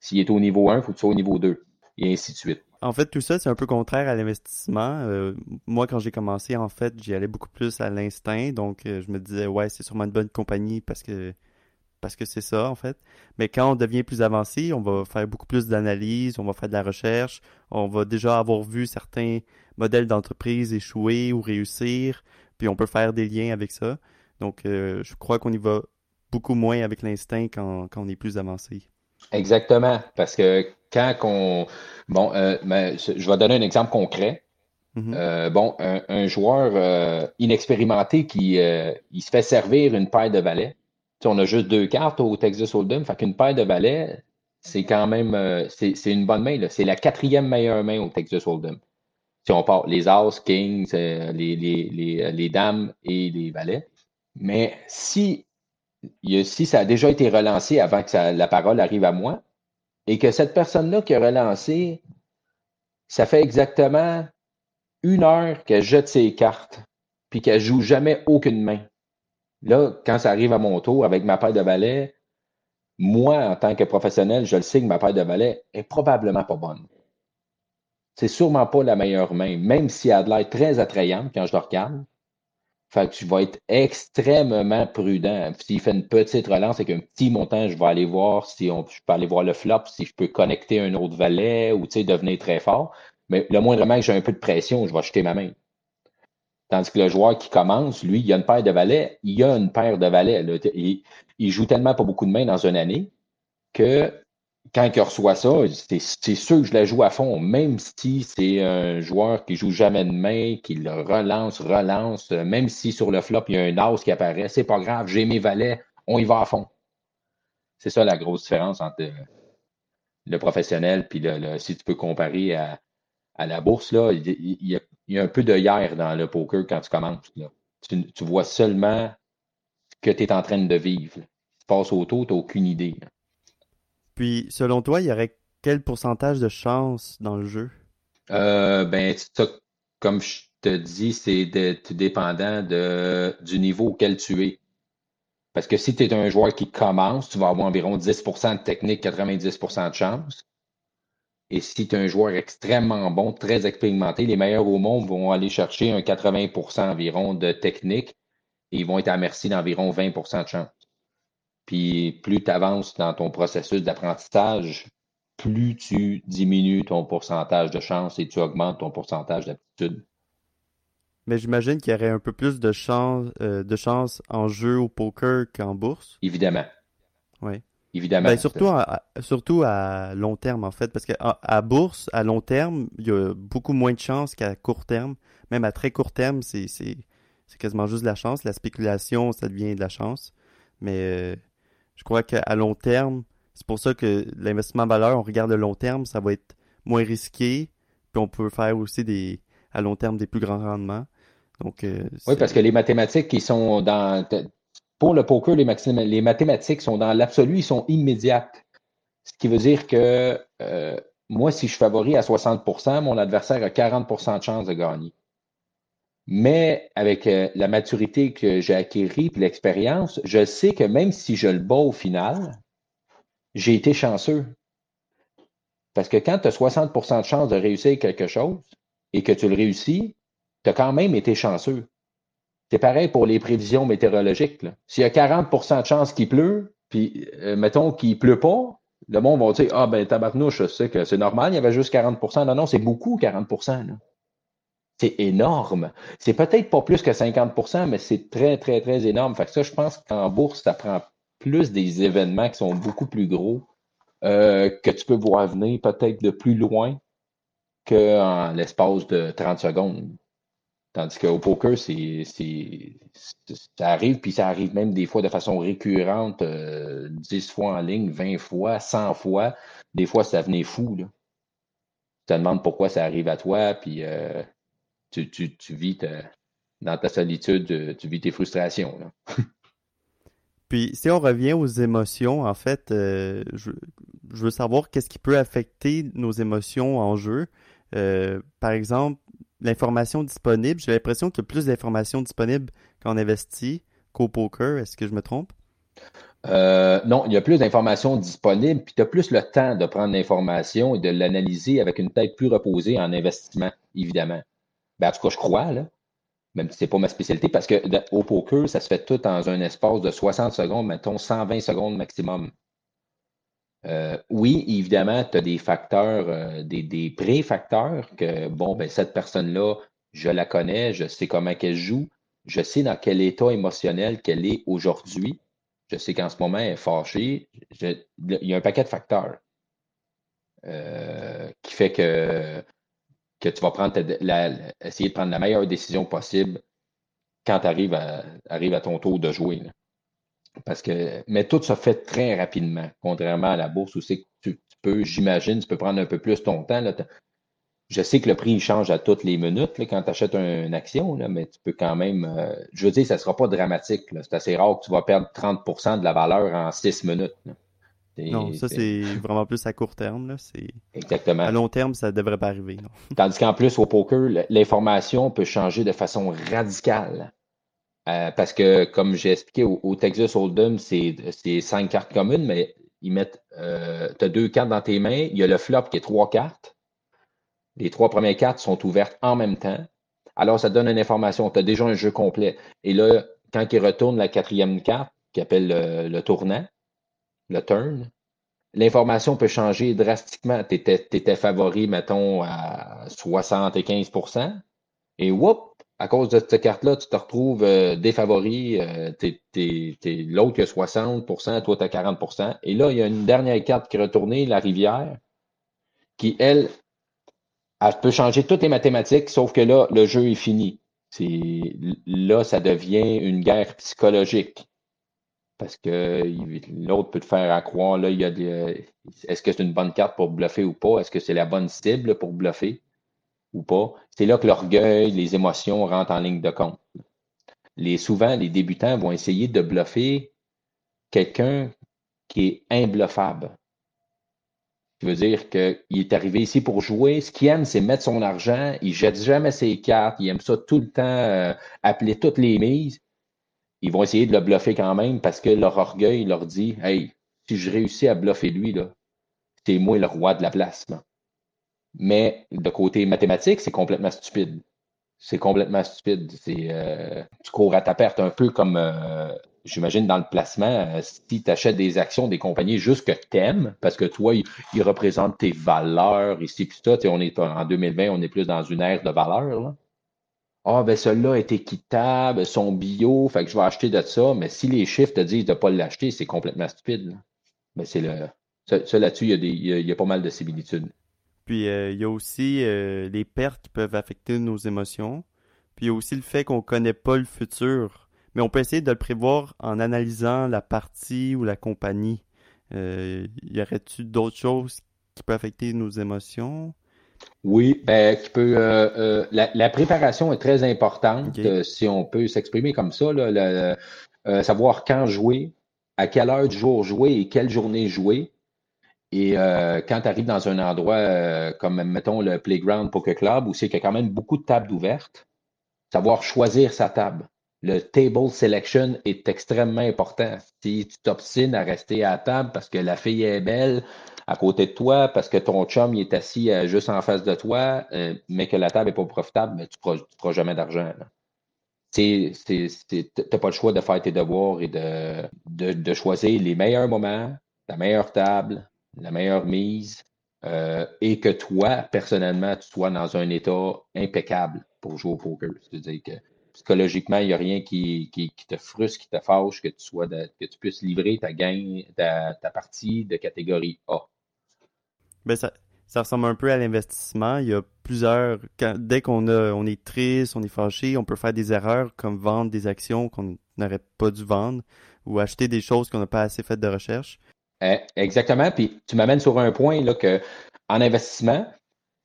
S'il est au niveau 1, il faut que tu sois au niveau 2, et ainsi de suite. En fait, tout ça, c'est un peu contraire à l'investissement. Euh, moi, quand j'ai commencé, en fait, j'y allais beaucoup plus à l'instinct. Donc, euh, je me disais, ouais, c'est sûrement une bonne compagnie parce que parce que c'est ça, en fait. Mais quand on devient plus avancé, on va faire beaucoup plus d'analyse, on va faire de la recherche, on va déjà avoir vu certains modèles d'entreprise échouer ou réussir, puis on peut faire des liens avec ça. Donc, euh, je crois qu'on y va beaucoup moins avec l'instinct quand, on est plus avancé. Exactement, parce que quand on... Bon, euh, je vais donner un exemple concret. Mm-hmm. Euh, bon, un, joueur inexpérimenté qui il se fait servir une paire de valets. on a juste deux cartes au Texas Hold'em, fait qu'une paire de valets, c'est quand même c'est une bonne main. C'est la quatrième meilleure main au Texas Hold'em. Si on part les As, Kings, les, les, les, dames et les valets. Mais si, si ça a déjà été relancé avant que la parole arrive à moi, et que cette personne-là qui a relancé, ça fait exactement une heure qu'elle jette ses cartes, puis qu'elle joue jamais aucune main. Là, quand ça arrive à mon tour avec ma paire de balais, moi, en tant que professionnel, je le sais que ma paire de balais est probablement pas bonne. C'est sûrement pas la meilleure main, même si elle a l'air très attrayante quand je le regarde. Fait que je vais être extrêmement prudent. S'il fait une petite relance avec un petit montant, je vais aller voir si on, je peux aller voir le flop, si je peux connecter un autre valet ou devenir très fort. Mais le moindrement que j'ai un peu de pression, je vais acheter ma main. Tandis que le joueur qui commence, lui, il a une paire de valets, il a une paire de valets. Il, il joue tellement pas beaucoup de mains dans une année que quand il reçoit ça, c'est sûr que je la joue à fond, même si c'est un joueur qui joue jamais de main, qui le relance, relance, même si sur le flop, il y a un as qui apparaît, c'est pas grave, j'ai mes valets, on y va à fond. C'est ça la grosse différence entre le professionnel puis le, si tu peux comparer à, la bourse, il, y a, un peu de hier dans le poker quand tu commences. Tu, vois seulement ce que tu es en train de vivre. Tu passes autour, tu n'as aucune idée. Puis, selon toi, il y aurait quel pourcentage de chance dans le jeu? Euh, ben, ça, comme je te dis, c'est dépendant du niveau auquel tu es. Parce que si tu es un joueur qui commence, tu vas avoir environ 10% de technique, 90% de chance. Et si tu es un joueur extrêmement bon, très expérimenté, les meilleurs au monde vont aller chercher un 80% environ de technique et ils vont être à merci d'environ 20% de chance. Puis plus tu avances dans ton processus d'apprentissage, plus tu diminues ton pourcentage de chance et tu augmentes ton pourcentage d'aptitude. Mais j'imagine qu'il y aurait un peu plus de chance, euh, de chance en jeu au poker qu'en bourse. Évidemment. Oui. Évidemment. Ben, surtout, à, surtout à long terme, en fait, parce qu'à à bourse, à long terme, il y a beaucoup moins de chance qu'à court terme. Même à très court terme, c'est quasiment juste de la chance. La spéculation, ça devient de la chance. Mais euh, je crois qu'à long terme, c'est pour ça que l'investissement valeur, on regarde le long terme, ça va être moins risqué, puis on peut faire aussi des à long terme des plus grands rendements. Donc, euh, oui, parce que les mathématiques qui sont dans pour le poker, les, les mathématiques sont dans l'absolu, ils sont immédiates. Ce qui veut dire que euh, moi, si je favoris à 60% mon adversaire a 40% de chance de gagner. Mais avec euh, la maturité que j'ai acquérie et l'expérience, je sais que même si je le bats au final, j'ai été chanceux. Parce que quand tu as 60% de chance de réussir quelque chose et que tu le réussis, tu as quand même été chanceux. C'est pareil pour les prévisions météorologiques. S'il y a 40% de chance qu'il pleut, puis euh, mettons qu'il ne pleut pas, le monde va dire Ah ben tabarnouche, sais que c'est normal, il y avait juste 40% Non, non, c'est beaucoup 40 là c'est énorme. C'est peut-être pas plus que 50% mais c'est très, très, très énorme. Fait que ça, je pense qu'en bourse, ça prend plus des événements qui sont beaucoup plus gros, euh, que tu peux voir venir peut-être de plus loin qu'en l'espace de 30 secondes. Tandis qu'au poker, c'est, ça arrive, puis ça arrive même des fois de façon récurrente, euh, 10 fois en ligne, 20 fois, 100 fois. Des fois, ça venait fou. Tu te demandes pourquoi ça arrive à toi, puis euh, tu, tu, vis dans ta solitude, euh, tu vis tes frustrations. (laughs) Puis si on revient aux émotions, en fait, euh, je, veux savoir qu'est-ce qui peut affecter nos émotions en jeu. Euh, par exemple, l'information disponible. J'ai l'impression qu'il y a plus d'informations disponibles quand on investit qu'au poker. Est-ce que je me trompe? non, il y a plus d'informations disponibles, puis tu as plus le temps de prendre l'information et de l'analyser avec une tête plus reposée en investissement, évidemment. Ben, en tout cas, je crois, là, même si ce n'est pas ma spécialité, parce que au poker, ça se fait tout dans un espace de 60 secondes, mettons 120 secondes maximum. Euh, oui, évidemment, tu as des facteurs, euh, des, des pré-facteurs que, bon, ben, cette personne-là, je la connais, je sais comment elle joue, je sais dans quel état émotionnel qu'elle est aujourd'hui, je sais qu'en ce moment, elle est fâchée. il y a un paquet de facteurs euh, qui fait que, que tu vas prendre essayer de prendre la meilleure décision possible quand tu arrives à, à ton tour de jouer. Parce que, mais tout se fait très rapidement, contrairement à la bourse où c'est tu, peux, j'imagine, tu peux prendre un peu plus ton temps. Là. Je sais que le prix change à toutes les minutes quand tu achètes une action, là, mais tu peux quand même. Euh, je veux dire, ça ne sera pas dramatique. C'est assez rare que tu vas perdre 30% de la valeur en 6 minutes. Non, ça c'est vraiment plus à court terme. Là. Exactement. À long terme, ça ne devrait pas arriver. Non. (laughs) Tandis qu'en plus, au poker, l'information peut changer de façon radicale. Euh, parce que, comme j'ai expliqué, au, Texas Hold'em, c'est cinq cartes communes, mais ils mettent, euh, tu as deux cartes dans tes mains. Il y a le flop qui est trois cartes. Les trois premières cartes sont ouvertes en même temps. Alors, ça donne une information. Tu as déjà un jeu complet. Et là, quand il retourne la quatrième carte, qui appelle le, tournant, le turn, l'information peut changer drastiquement. Tu étais, étais, favori, mettons, à 75% et whoop, à cause de cette carte-là, tu te retrouves euh, défavori. Euh, l'autre qui a 60% toi, tu as 40% Et là, il y a une dernière carte qui est retournée, la rivière, qui, elle, elle peut changer toutes les mathématiques, sauf que là, le jeu est fini. Là, ça devient une guerre psychologique. Parce que l'autre peut te faire croire, là, il y a est-ce que c'est une bonne carte pour bluffer ou pas? Est-ce que c'est la bonne cible pour bluffer? ou pas, c'est là que l'orgueil, les émotions rentrent en ligne de compte. Les, souvent, les débutants vont essayer de bluffer quelqu'un qui est imbluffable. Ça veut dire qu'il est arrivé ici pour jouer. Ce qu'il aime, c'est mettre son argent. Il jette jamais ses cartes. Il aime ça tout le temps, euh, appeler toutes les mises. Ils vont essayer de le bluffer quand même parce que leur orgueil leur dit Hey, si je réussis à bluffer lui, c'est moi le roi de la place. Mais de côté mathématique, c'est complètement stupide. C'est complètement stupide. Euh, tu cours à ta perte un peu comme, euh, j'imagine, dans le placement. Euh, si tu achètes des actions des compagnies juste que tu aimes, parce que toi, ils, représentent tes valeurs, ici, puis ça. On est, en 2020, on est plus dans une ère de valeurs. Ah, ben celui-là est équitable, son bio, fait que je vais acheter de ça. Mais si les chiffres te disent de ne pas l'acheter, c'est complètement stupide. Mais c'est le. Ça, là-dessus, il y, a il y a pas mal de similitudes. Puis euh, il y a aussi euh, les pertes qui peuvent affecter nos émotions. Puis il y a aussi le fait qu'on ne connaît pas le futur. Mais on peut essayer de le prévoir en analysant la partie ou la compagnie. Euh, y aurait-il d'autres choses qui peuvent affecter nos émotions? Oui, ben, qui peut, la, préparation est très importante, si on peut s'exprimer comme ça. savoir quand jouer, à quelle heure du jour jouer et quelle journée jouer. Et euh, quand tu arrives dans un endroit euh, comme, mettons, le Playground Poker Club, où c'est qu'il y a quand même beaucoup de tables ouvertes, savoir choisir sa table. Le table selection est extrêmement important. Si tu t'obstines à rester à la table parce que la fille est belle à côté de toi, parce que ton chum est assis euh, juste en face de toi, mais que la table n'est pas profitable, ben, tu ne feras, jamais d'argent. Tu n'as pas le choix de faire tes devoirs et de, de, de choisir les meilleurs moments, la meilleure table, la meilleure mise euh, et que toi, personnellement, tu sois dans un état impeccable pour jouer au poker. C'est-à-dire que psychologiquement, il n'y a rien qui, qui, te frustre, qui te fâche, que tu sois que tu puisses livrer ta gagne, ta, partie de catégorie A. Ben ça, ça ressemble un peu à l'investissement. Il y a plusieurs. dès qu'on on est triste, on est fâché, on peut faire des erreurs comme vendre des actions qu'on n'aurait pas dû vendre ou acheter des choses qu'on n'a pas assez fait de recherche. Eh, exactement. Puis tu m'amènes sur un point là, que en investissement,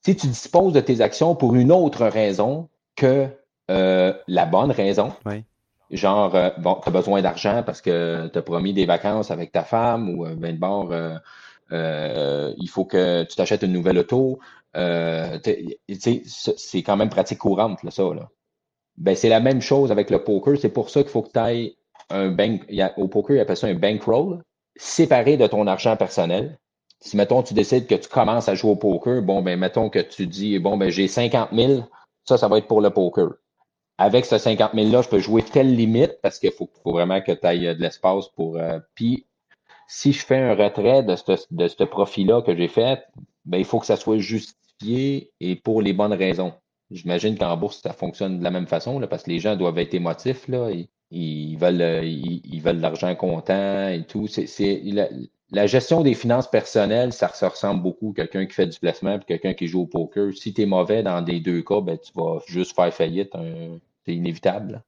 si tu disposes de tes actions pour une autre raison que euh, la bonne raison, genre, euh, bon, tu as besoin d'argent parce que tu as promis des vacances avec ta femme ou ben de bord, il faut que tu t'achètes une nouvelle auto. c'est quand même pratique courante, là, ça. Là. Ben, c'est la même chose avec le poker. C'est pour ça qu'il faut que tu ailles un bank. au poker, ça un bankroll séparé de ton argent personnel. Si, mettons, tu décides que tu commences à jouer au poker, bon, ben, mettons que tu dis, bon, ben, j'ai 50 000, ça, ça va être pour le poker. Avec ce 50 000-là, je peux jouer telle limite parce qu'il faut, vraiment que tu ailles de l'espace pour. Euh, puis, si je fais un retrait de ce, de profit-là que j'ai fait, ben, il faut que ça soit justifié et pour les bonnes raisons. J'imagine qu'en bourse, ça fonctionne de la même façon, là, parce que les gens doivent être émotifs, là, ils veulent ils, veulent l'argent comptant et tout. La, gestion des finances personnelles, ça, ressemble beaucoup à quelqu'un qui fait du placement et quelqu'un qui joue au poker. Si tu es mauvais dans des deux cas, ben, tu vas juste faire faillite. C'est inévitable.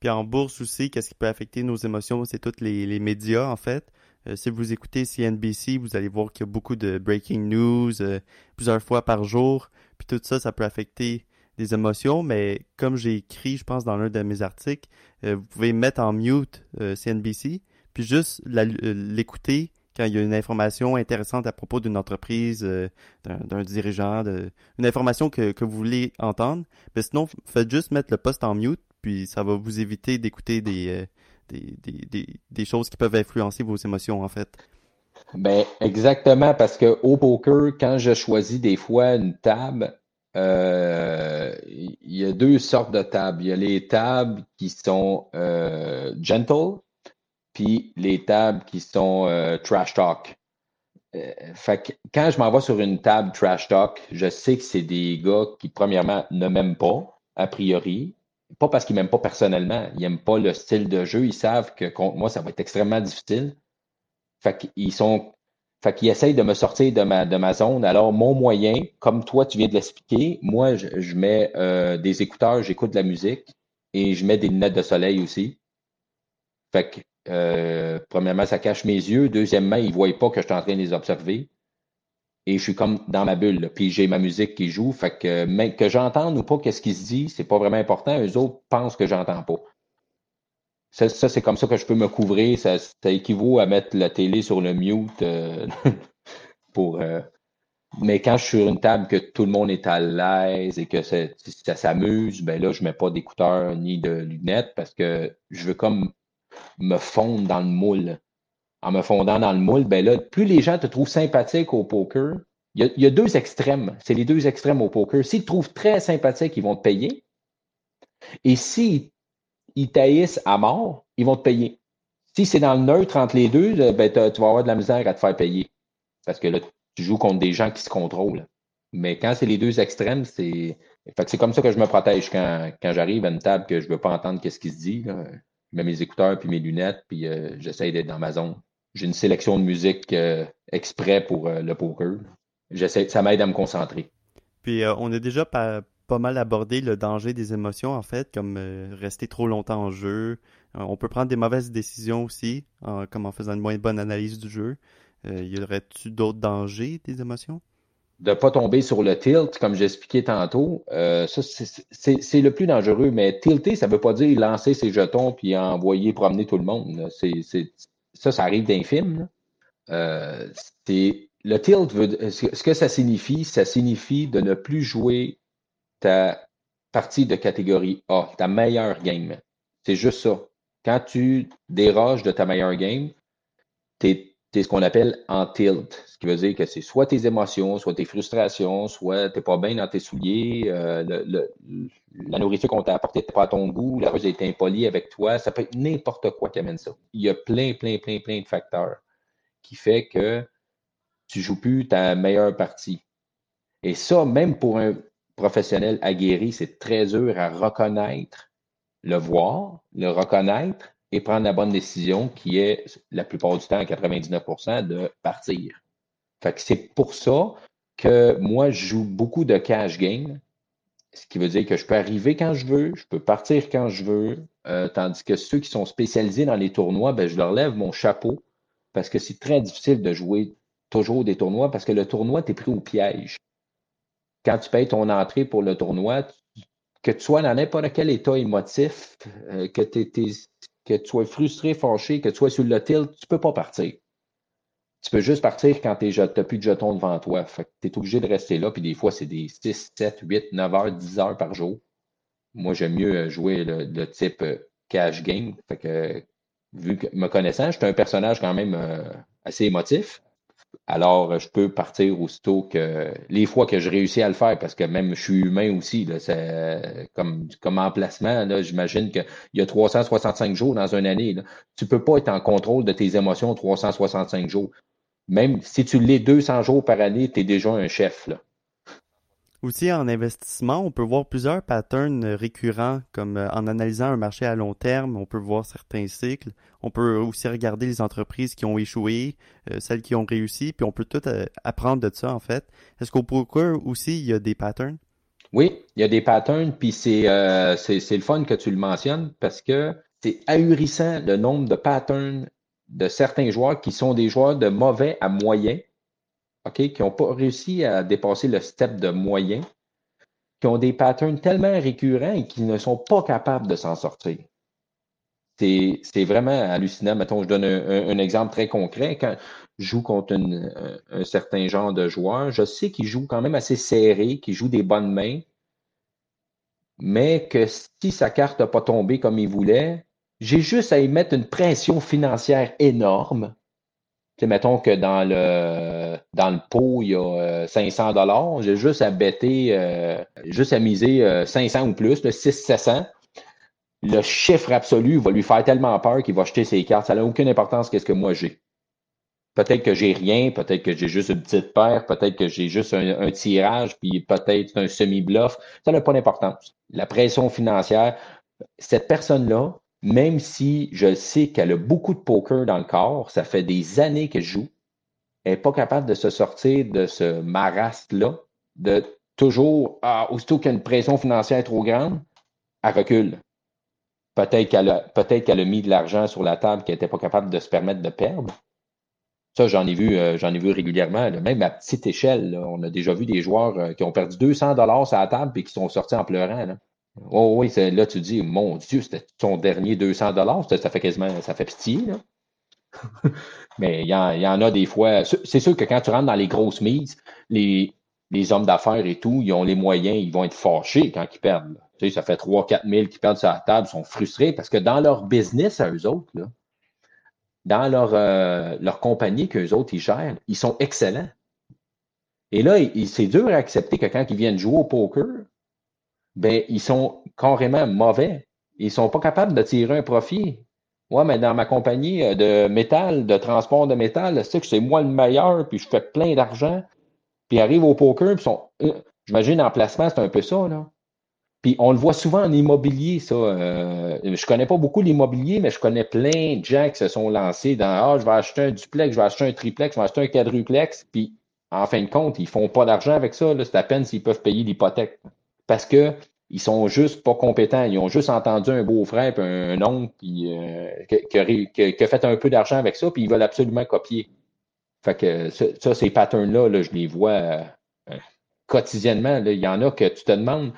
Puis en bourse aussi, qu'est-ce qui peut affecter nos émotions? C'est tous les, les, médias, en fait. Euh, si vous écoutez CNBC, vous allez voir qu'il y a beaucoup de breaking news euh, plusieurs fois par jour. Puis tout ça, ça peut affecter des émotions, mais comme j'ai écrit, je pense, dans l'un de mes articles, euh, vous pouvez mettre en mute CNBC, puis juste l'écouter quand il y a une information intéressante à propos d'une entreprise, d'un dirigeant, une information que, vous voulez entendre. Mais sinon, faites juste mettre le poste en mute, puis ça va vous éviter d'écouter des, des, des, des, choses qui peuvent influencer vos émotions, en fait. Ben, exactement, parce que au poker, quand je choisis des fois une table, euh, il y a deux sortes de tables. Il y a les tables qui sont euh, gentle, puis les tables qui sont euh, trash talk. fait que quand je m'en sur une table trash talk, je sais que c'est des gars qui, premièrement, ne m'aiment pas, a priori, pas parce qu'ils m'aiment pas personnellement, ils n'aiment pas le style de jeu, ils savent que contre moi, ça va être extrêmement difficile. Fait qu'ils sont. Fait qu'ils essayent de me sortir de ma, de ma zone. Alors, mon moyen, comme toi, tu viens de l'expliquer, moi, je, mets euh, des écouteurs, j'écoute de la musique et je mets des lunettes de soleil aussi. Fait que, euh, premièrement, ça cache mes yeux. Deuxièmement, ils ne voient pas que je suis en train de les observer et je suis comme dans ma bulle. Puis j'ai ma musique qui joue. Fait que, que j'entende ou pas qu'est-ce qui se dit, c'est pas vraiment important. Eux autres pensent que j'entends pas. Ça, c'est comme ça que je peux me couvrir. Ça, équivaut à mettre la télé sur le mute euh, (laughs) pour. Euh, mais quand je suis sur une table que tout le monde est à l'aise et que ça, ça s'amuse, ben là, je mets pas d'écouteurs ni de lunettes parce que je veux comme me fondre dans le moule en me fondant dans le moule, ben là, plus les gens te trouvent sympathique au poker, il y, a, deux extrêmes. C'est les deux extrêmes au poker. S'ils te trouvent très sympathique, ils vont te payer. Et s'ils ils à mort, ils vont te payer. Si c'est dans le neutre entre les deux, ben, tu vas avoir de la misère à te faire payer. Parce que là, tu joues contre des gens qui se contrôlent. Mais quand c'est les deux extrêmes, c'est. c'est comme ça que je me protège quand, j'arrive à une table que je ne veux pas entendre qu'est-ce qui se dit. Mets mes écouteurs puis mes lunettes, puis euh, j'essaie d'être dans ma zone j'ai une sélection de musique euh, exprès pour euh, le poker. J'essaie, ça m'aide à me concentrer. Puis on a déjà pas, pas mal abordé le danger des émotions en fait, comme rester trop longtemps en jeu. on peut prendre des mauvaises décisions aussi, comme en faisant une moins bonne analyse du jeu. y aurait-tu d'autres dangers des émotions? De pas tomber sur le tilt, comme j'expliquais tantôt, ça, c'est le plus dangereux. Mais tilter, ça veut pas dire lancer ses jetons puis envoyer promener tout le monde. Ça, ça arrive d'infime. Euh, le tilt, veut, ce que ça signifie, ça signifie de ne plus jouer ta partie de catégorie A, ta meilleure game. C'est juste ça. Quand tu déroges de ta meilleure game, tu es, ce qu'on appelle en tilt. Ce qui veut dire que c'est soit tes émotions, soit tes frustrations, soit tu n'es pas bien dans tes souliers, euh, la nourriture qu'on t'a apportée n'est pas à ton goût, la a été impolie avec toi, ça peut être n'importe quoi qui amène ça. Il y a plein, plein, plein, plein de facteurs qui fait que tu joues plus ta meilleure partie. Et ça, même pour un professionnel aguerri, c'est très dur à reconnaître, le voir, le reconnaître et prendre la bonne décision qui est, la plupart du temps, à 99%, de partir. C'est pour ça que moi, je joue beaucoup de cash game ce qui veut dire que je peux arriver quand je veux, je peux partir quand je veux, euh, tandis que ceux qui sont spécialisés dans les tournois, ben, je leur lève mon chapeau parce que c'est très difficile de jouer toujours des tournois parce que le tournoi, tu es pris au piège. Quand tu payes ton entrée pour le tournoi, que tu sois dans n'importe quel état émotif, euh, que, que tu sois frustré, fâché, que tu sois sur le tilt, tu ne peux pas partir. Tu peux juste partir quand tu n'as plus de jetons devant toi. tu es obligé de rester là. Puis des fois, c'est des 6, 7, 8, 9 heures, 10 heures par jour. Moi, j'aime mieux euh, jouer le, type euh, cash game. Que, vu me connaissant, je suis un personnage quand même euh, assez émotif. Alors je peux partir aussitôt que les fois que je réussis à le faire, parce que même je suis humain aussi, comme, emplacement, j'imagine qu'il y a 365 jours dans une année. Tu peux pas être en contrôle de tes émotions 365 jours. Même si tu l'es 200 jours par année, tu es déjà un chef. Aussi, en investissement, on peut voir plusieurs patterns récurrents, comme euh, en analysant un marché à long terme, on peut voir certains cycles. On peut aussi regarder les entreprises qui ont échoué, euh, celles qui ont réussi, puis on peut tout euh, apprendre de ça, en fait. Est-ce qu'au poker aussi, il y a des patterns? Oui, il y a des patterns, puis c'est c'est le fun que tu le mentionnes parce que c'est ahurissant le nombre de patterns de certains joueurs qui sont des joueurs de mauvais à moyen qui n'ont pas réussi à dépasser le step de moyen, qui ont des patterns tellement récurrents et qui ne sont pas capables de s'en sortir. C'est vraiment hallucinant. Mettons, je donne un, exemple très concret. Quand je joue contre un, certain genre de joueur, je sais qu'il joue quand même assez serré, qu'il joue des bonnes mains, mais que si sa carte n'a pas tombé comme il voulait, j'ai juste à y mettre une pression financière énorme mettons que dans le dans le pot, il y a 500 euh, dollars, j'ai juste à bêter, euh, juste à miser 500 euh, ou plus, le 6 700. Le chiffre absolu va lui faire tellement peur qu'il va jeter ses cartes. Ça n'a aucune importance qu'est-ce que moi j'ai. Peut-être que j'ai rien, peut-être que j'ai juste une petite paire, peut-être que j'ai juste un, tirage, puis peut-être un semi-bluff. Ça n'a pas d'importance. La pression financière, cette personne-là, même si je sais qu'elle a beaucoup de poker dans le corps, ça fait des années qu'elle joue, elle n'est pas capable de se sortir de ce marasme-là, de toujours, ah, aussitôt qu'il y a une pression financière trop grande, elle recule. Peut-être qu'elle a, peut qu'elle a mis de l'argent sur la table qu'elle n'était pas capable de se permettre de perdre. Ça, j'en ai vu, euh, ai vu régulièrement. Même à petite échelle, on a déjà vu des joueurs euh, qui ont perdu 200 dollars sur la table et qui sont sortis en pleurant. Oh, oui, là, tu dis, mon Dieu, c'était son dernier 200 dollars. Ça fait quasiment, ça fait pitié, là. (laughs) Mais il y, en, a des fois. C'est sûr que quand tu rentres dans les grosses mises, les, les hommes d'affaires et tout, ils ont les moyens, ils vont être fâchés quand ils perdent. Tu sais, ça fait 3-4 000 qui perdent sur la table, ils sont frustrés parce que dans leur business à eux autres, là, dans leur, euh, leur compagnie qu'eux autres, ils gèrent, ils sont excellents. Et là, c'est dur à accepter que quand ils viennent jouer au poker, ben, ils sont carrément mauvais. Ils sont pas capables de tirer un profit. Ouais, mais dans ma compagnie euh, de métal, de transport de métal, c'est que c'est moi le meilleur, puis je fais plein d'argent. Puis ils arrivent au poker, puis sont. Euh, j'imagine en placement, c'est un peu ça, là. Puis on le voit souvent en immobilier, ça. Euh, je connais pas beaucoup l'immobilier, mais je connais plein de gens qui se sont lancés dans Ah, je vais acheter un duplex, je vais acheter un triplex, je vais acheter un quadruplex. Puis en fin de compte, ils font pas d'argent avec ça. C'est à peine s'ils peuvent payer l'hypothèque parce que ils sont juste pas compétents. Ils ont juste entendu un beau-frère et un, oncle qui, euh, qui, a fait un peu d'argent avec ça, puis ils veulent absolument copier. Fait que ça, ces patterns-là, là, je les vois euh, quotidiennement. Là. Il y en a que tu te demandes.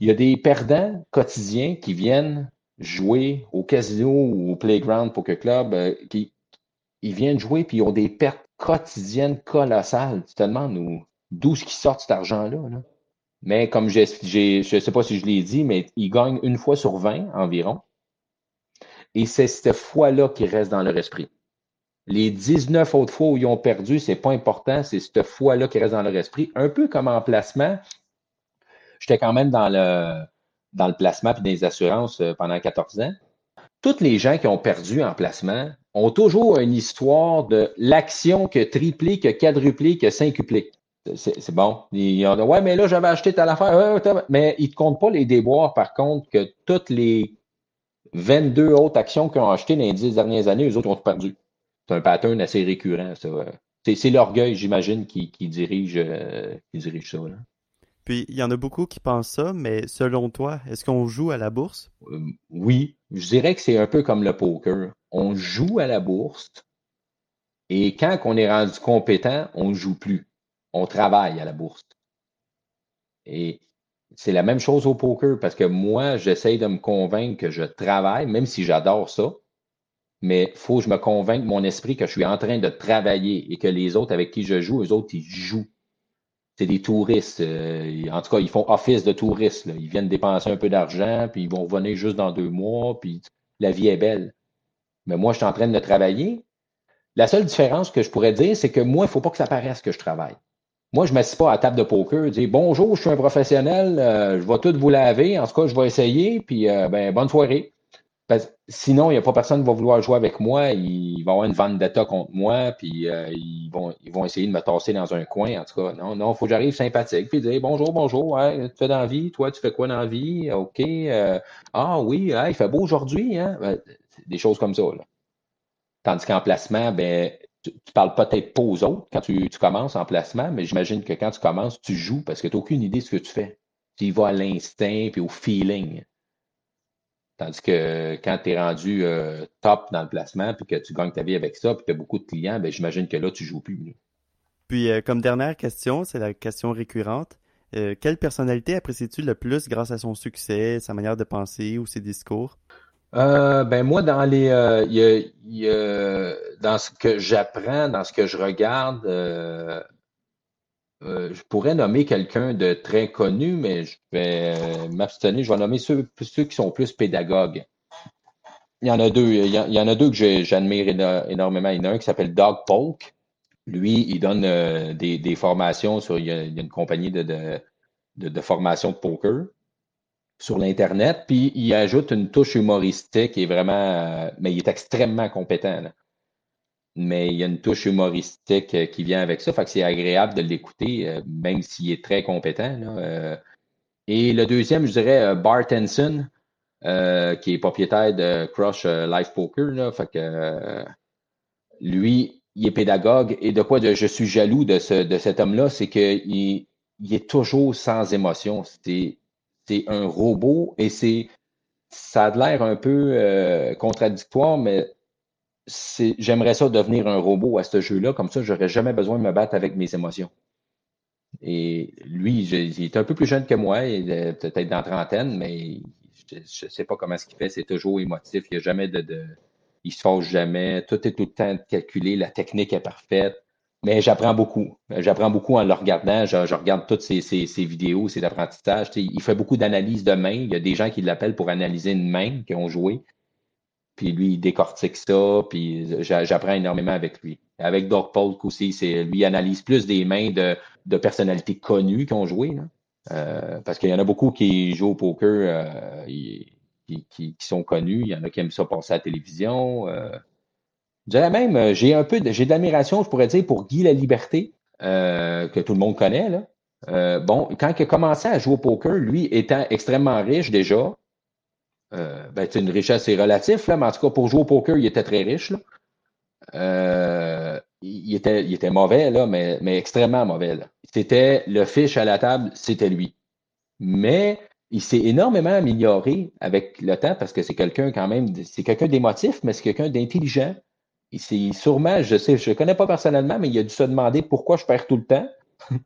Il y a des perdants quotidiens qui viennent jouer au casino ou au playground poker club, euh, qui ils viennent jouer puis ils ont des pertes quotidiennes colossales. Tu te demandes d'où est-ce qu'ils sortent cet argent-là. Là. Mais comme j'ai, je ne sais pas si je l'ai dit, mais ils gagnent une fois sur 20 environ. Et c'est cette fois-là qui reste dans leur esprit. Les 19 autres fois où ils ont perdu, c'est pas important, c'est cette fois-là qui reste dans leur esprit. Un peu comme en placement, j'étais quand même dans le, dans le placement et dans les assurances euh, pendant 14 ans. Toutes les gens qui ont perdu en placement ont toujours une histoire de l'action que triplé, que quadruplé, que cinquuplé. C'est bon. Ils ont dit, ouais, mais là, j'avais acheté telle affaire. mais ils ne te comptent pas les déboires, par contre, que toutes les 22 autres actions qu'ils ont achetées dans les 10 dernières années, eux autres ont perdu. C'est un pattern assez récurrent, ça. C'est l'orgueil, j'imagine, qui, dirige, euh, qui dirige ça. Puis, il y en a beaucoup qui pensent ça, mais selon toi, est-ce qu'on joue à la bourse? Euh, oui. Je dirais que c'est un peu comme le poker. On joue à la bourse et quand on est rendu compétent, on ne joue plus on travaille à la bourse. Et c'est la même chose au poker parce que moi, j'essaye de me convaincre que je travaille, même si j'adore ça. Mais il faut que je me convainque mon esprit que je suis en train de travailler et que les autres avec qui je joue, eux autres, ils jouent. C'est des touristes. Euh, en tout cas, ils font office de touristes. Ils viennent dépenser un peu d'argent, puis ils vont revenir juste dans deux mois, puis la vie est belle. Mais moi, je suis en train de travailler. La seule différence que je pourrais dire, c'est que moi, il ne faut pas que ça paraisse que je travaille. Moi, je ne m'assieds pas à table de poker, dis bonjour, je suis un professionnel, euh, je vais tout vous laver, en tout cas, je vais essayer, puis euh, ben, bonne soirée. sinon, il n'y a pas personne qui va vouloir jouer avec moi, il, va avoir une vendetta contre moi, puis euh, ils, vont, ils vont essayer de me tasser dans un coin, en tout cas. Non, non, il faut que j'arrive sympathique, puis dire bonjour, bonjour, tu fais dans la vie, toi, tu fais quoi dans la vie? OK. ah oui, il fait beau aujourd'hui, hein? Ben, des choses comme ça. Tandis qu'en placement, ben, tu, ne parles peut-être pas aux autres quand tu, commences en placement, mais j'imagine que quand tu commences, tu joues parce que tu n'as aucune idée de ce que tu fais. Tu y vas à l'instinct et au feeling. Tandis que quand tu es rendu euh, top dans le placement, puis que tu gagnes ta vie avec ça, puis tu as beaucoup de clients, ben, j'imagine que là, tu joues plus. Puis, euh, comme dernière question, c'est la question récurrente. Euh, quelle personnalité apprécies-tu le plus grâce à son succès, sa manière de penser ou ses discours? Euh, ben moi, dans les, euh, dans ce que j'apprends, dans ce que je regarde, euh, je pourrais nommer quelqu'un de très connu, mais je vais m'abstenir. Je vais nommer ceux, qui sont plus pédagogues. Il y en a deux. Il y, en a deux que j'admire énormément. Il y en a un qui s'appelle Doug Polk. Lui, il donne des, des, formations sur. Il y, a, une compagnie de, de, de, de formation de poker sur l'Internet, puis il ajoute une touche humoristique et vraiment, euh, mais il est extrêmement compétent. Mais il y a une touche humoristique euh, qui vient avec ça, fait que c'est agréable de l'écouter, euh, même s'il est très compétent. Et le deuxième, je dirais Bart Henson, qui est propriétaire de Crush Life Poker. Là, fait que lui, il est pédagogue. Et de quoi je suis jaloux de, ce, de cet homme-là, c'est qu'il il est toujours sans émotion. C'est c'est un robot et c'est ça a l'air un peu euh, contradictoire, mais j'aimerais ça devenir un robot à ce jeu-là, comme ça, j'aurais jamais besoin de me battre avec mes émotions. Et lui, il est un peu plus jeune que moi, peut-être dans la trentaine, mais je ne sais pas comment ce qu'il fait, c'est toujours émotif, il n'y a jamais de, il fâche jamais, tout est tout le temps calculé, la technique est parfaite. Mais j'apprends beaucoup. J'apprends beaucoup en le regardant. Je, regarde toutes ces, vidéos, ces apprentissages. il fait beaucoup d'analyses de mains. Il y a des gens qui l'appellent pour analyser une main qui ont joué. Puis lui, il décortique ça. Puis j'apprends énormément avec lui. Avec Doc Polk aussi, c'est lui il analyse plus des mains de, personnalités connues qui ont joué. Euh, parce qu'il y en a beaucoup qui jouent au poker euh, qui, sont connus. Il y en a qui aiment ça passer à la télévision. Euh, dirais même, euh, j'ai un peu j'ai de l'admiration, je pourrais dire, pour Guy La Liberté, euh, que tout le monde connaît. Là. Euh, bon, quand il a commencé à jouer au poker, lui étant extrêmement riche déjà, euh, ben, une richesse est relatif, là, mais en tout cas, pour jouer au poker, il était très riche. Là. Il, était, il était mauvais, là, mais, mais extrêmement mauvais. C'était le fiche à la table, c'était lui. Mais il s'est énormément amélioré avec le temps parce que c'est quelqu'un quand même, c'est quelqu'un d'émotif, mais c'est quelqu'un d'intelligent c'est sûrement, je sais, je ne connais pas personnellement, mais il a dû se demander pourquoi je perds tout le temps. (laughs)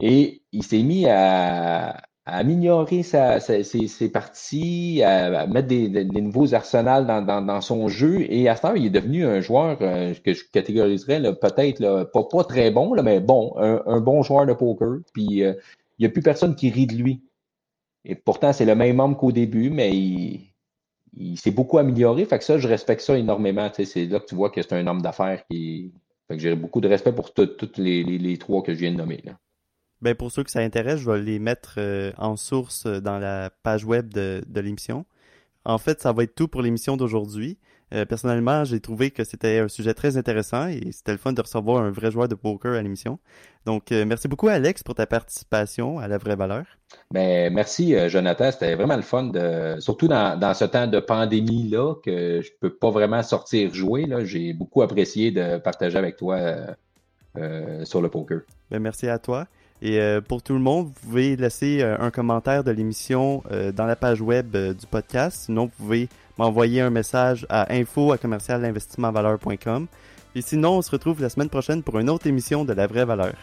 Et il s'est mis à, améliorer ses, parties, à, mettre des, nouveaux arsenals dans, son jeu. Et à ce temps, il est devenu un joueur euh, que je catégoriserais peut-être pas, pas très bon, là, mais bon, un, bon joueur de poker. Puis euh, il n'y a plus personne qui rit de lui. Et pourtant, c'est le même homme qu'au début, mais il, il s'est beaucoup amélioré. Fait que ça, je respecte ça énormément. C'est là que tu vois que c'est un homme d'affaires qui. Fait que j'ai beaucoup de respect pour tous les, trois que je viens de nommer. Là. Ben pour ceux que ça intéresse, je vais les mettre euh, en source dans la page web de, de l'émission. En fait, ça va être tout pour l'émission d'aujourd'hui. Euh, personnellement, j'ai trouvé que c'était un sujet très intéressant et c'était le fun de recevoir un vrai joueur de poker à l'émission. Donc, euh, merci beaucoup, Alex, pour ta participation à la vraie valeur. Ben, merci, euh, Jonathan. C'était vraiment le fun, de, surtout dans, ce temps de pandémie-là, que je peux pas vraiment sortir jouer. Là. J'ai beaucoup apprécié de partager avec toi sur le poker. Ben, merci à toi. Et pour tout le monde, vous pouvez laisser un commentaire de l'émission dans la page web du podcast. Sinon, vous pouvez m'envoyer un message à info à commercialinvestissementvaleur.com. Et sinon, on se retrouve la semaine prochaine pour une autre émission de La Vraie Valeur.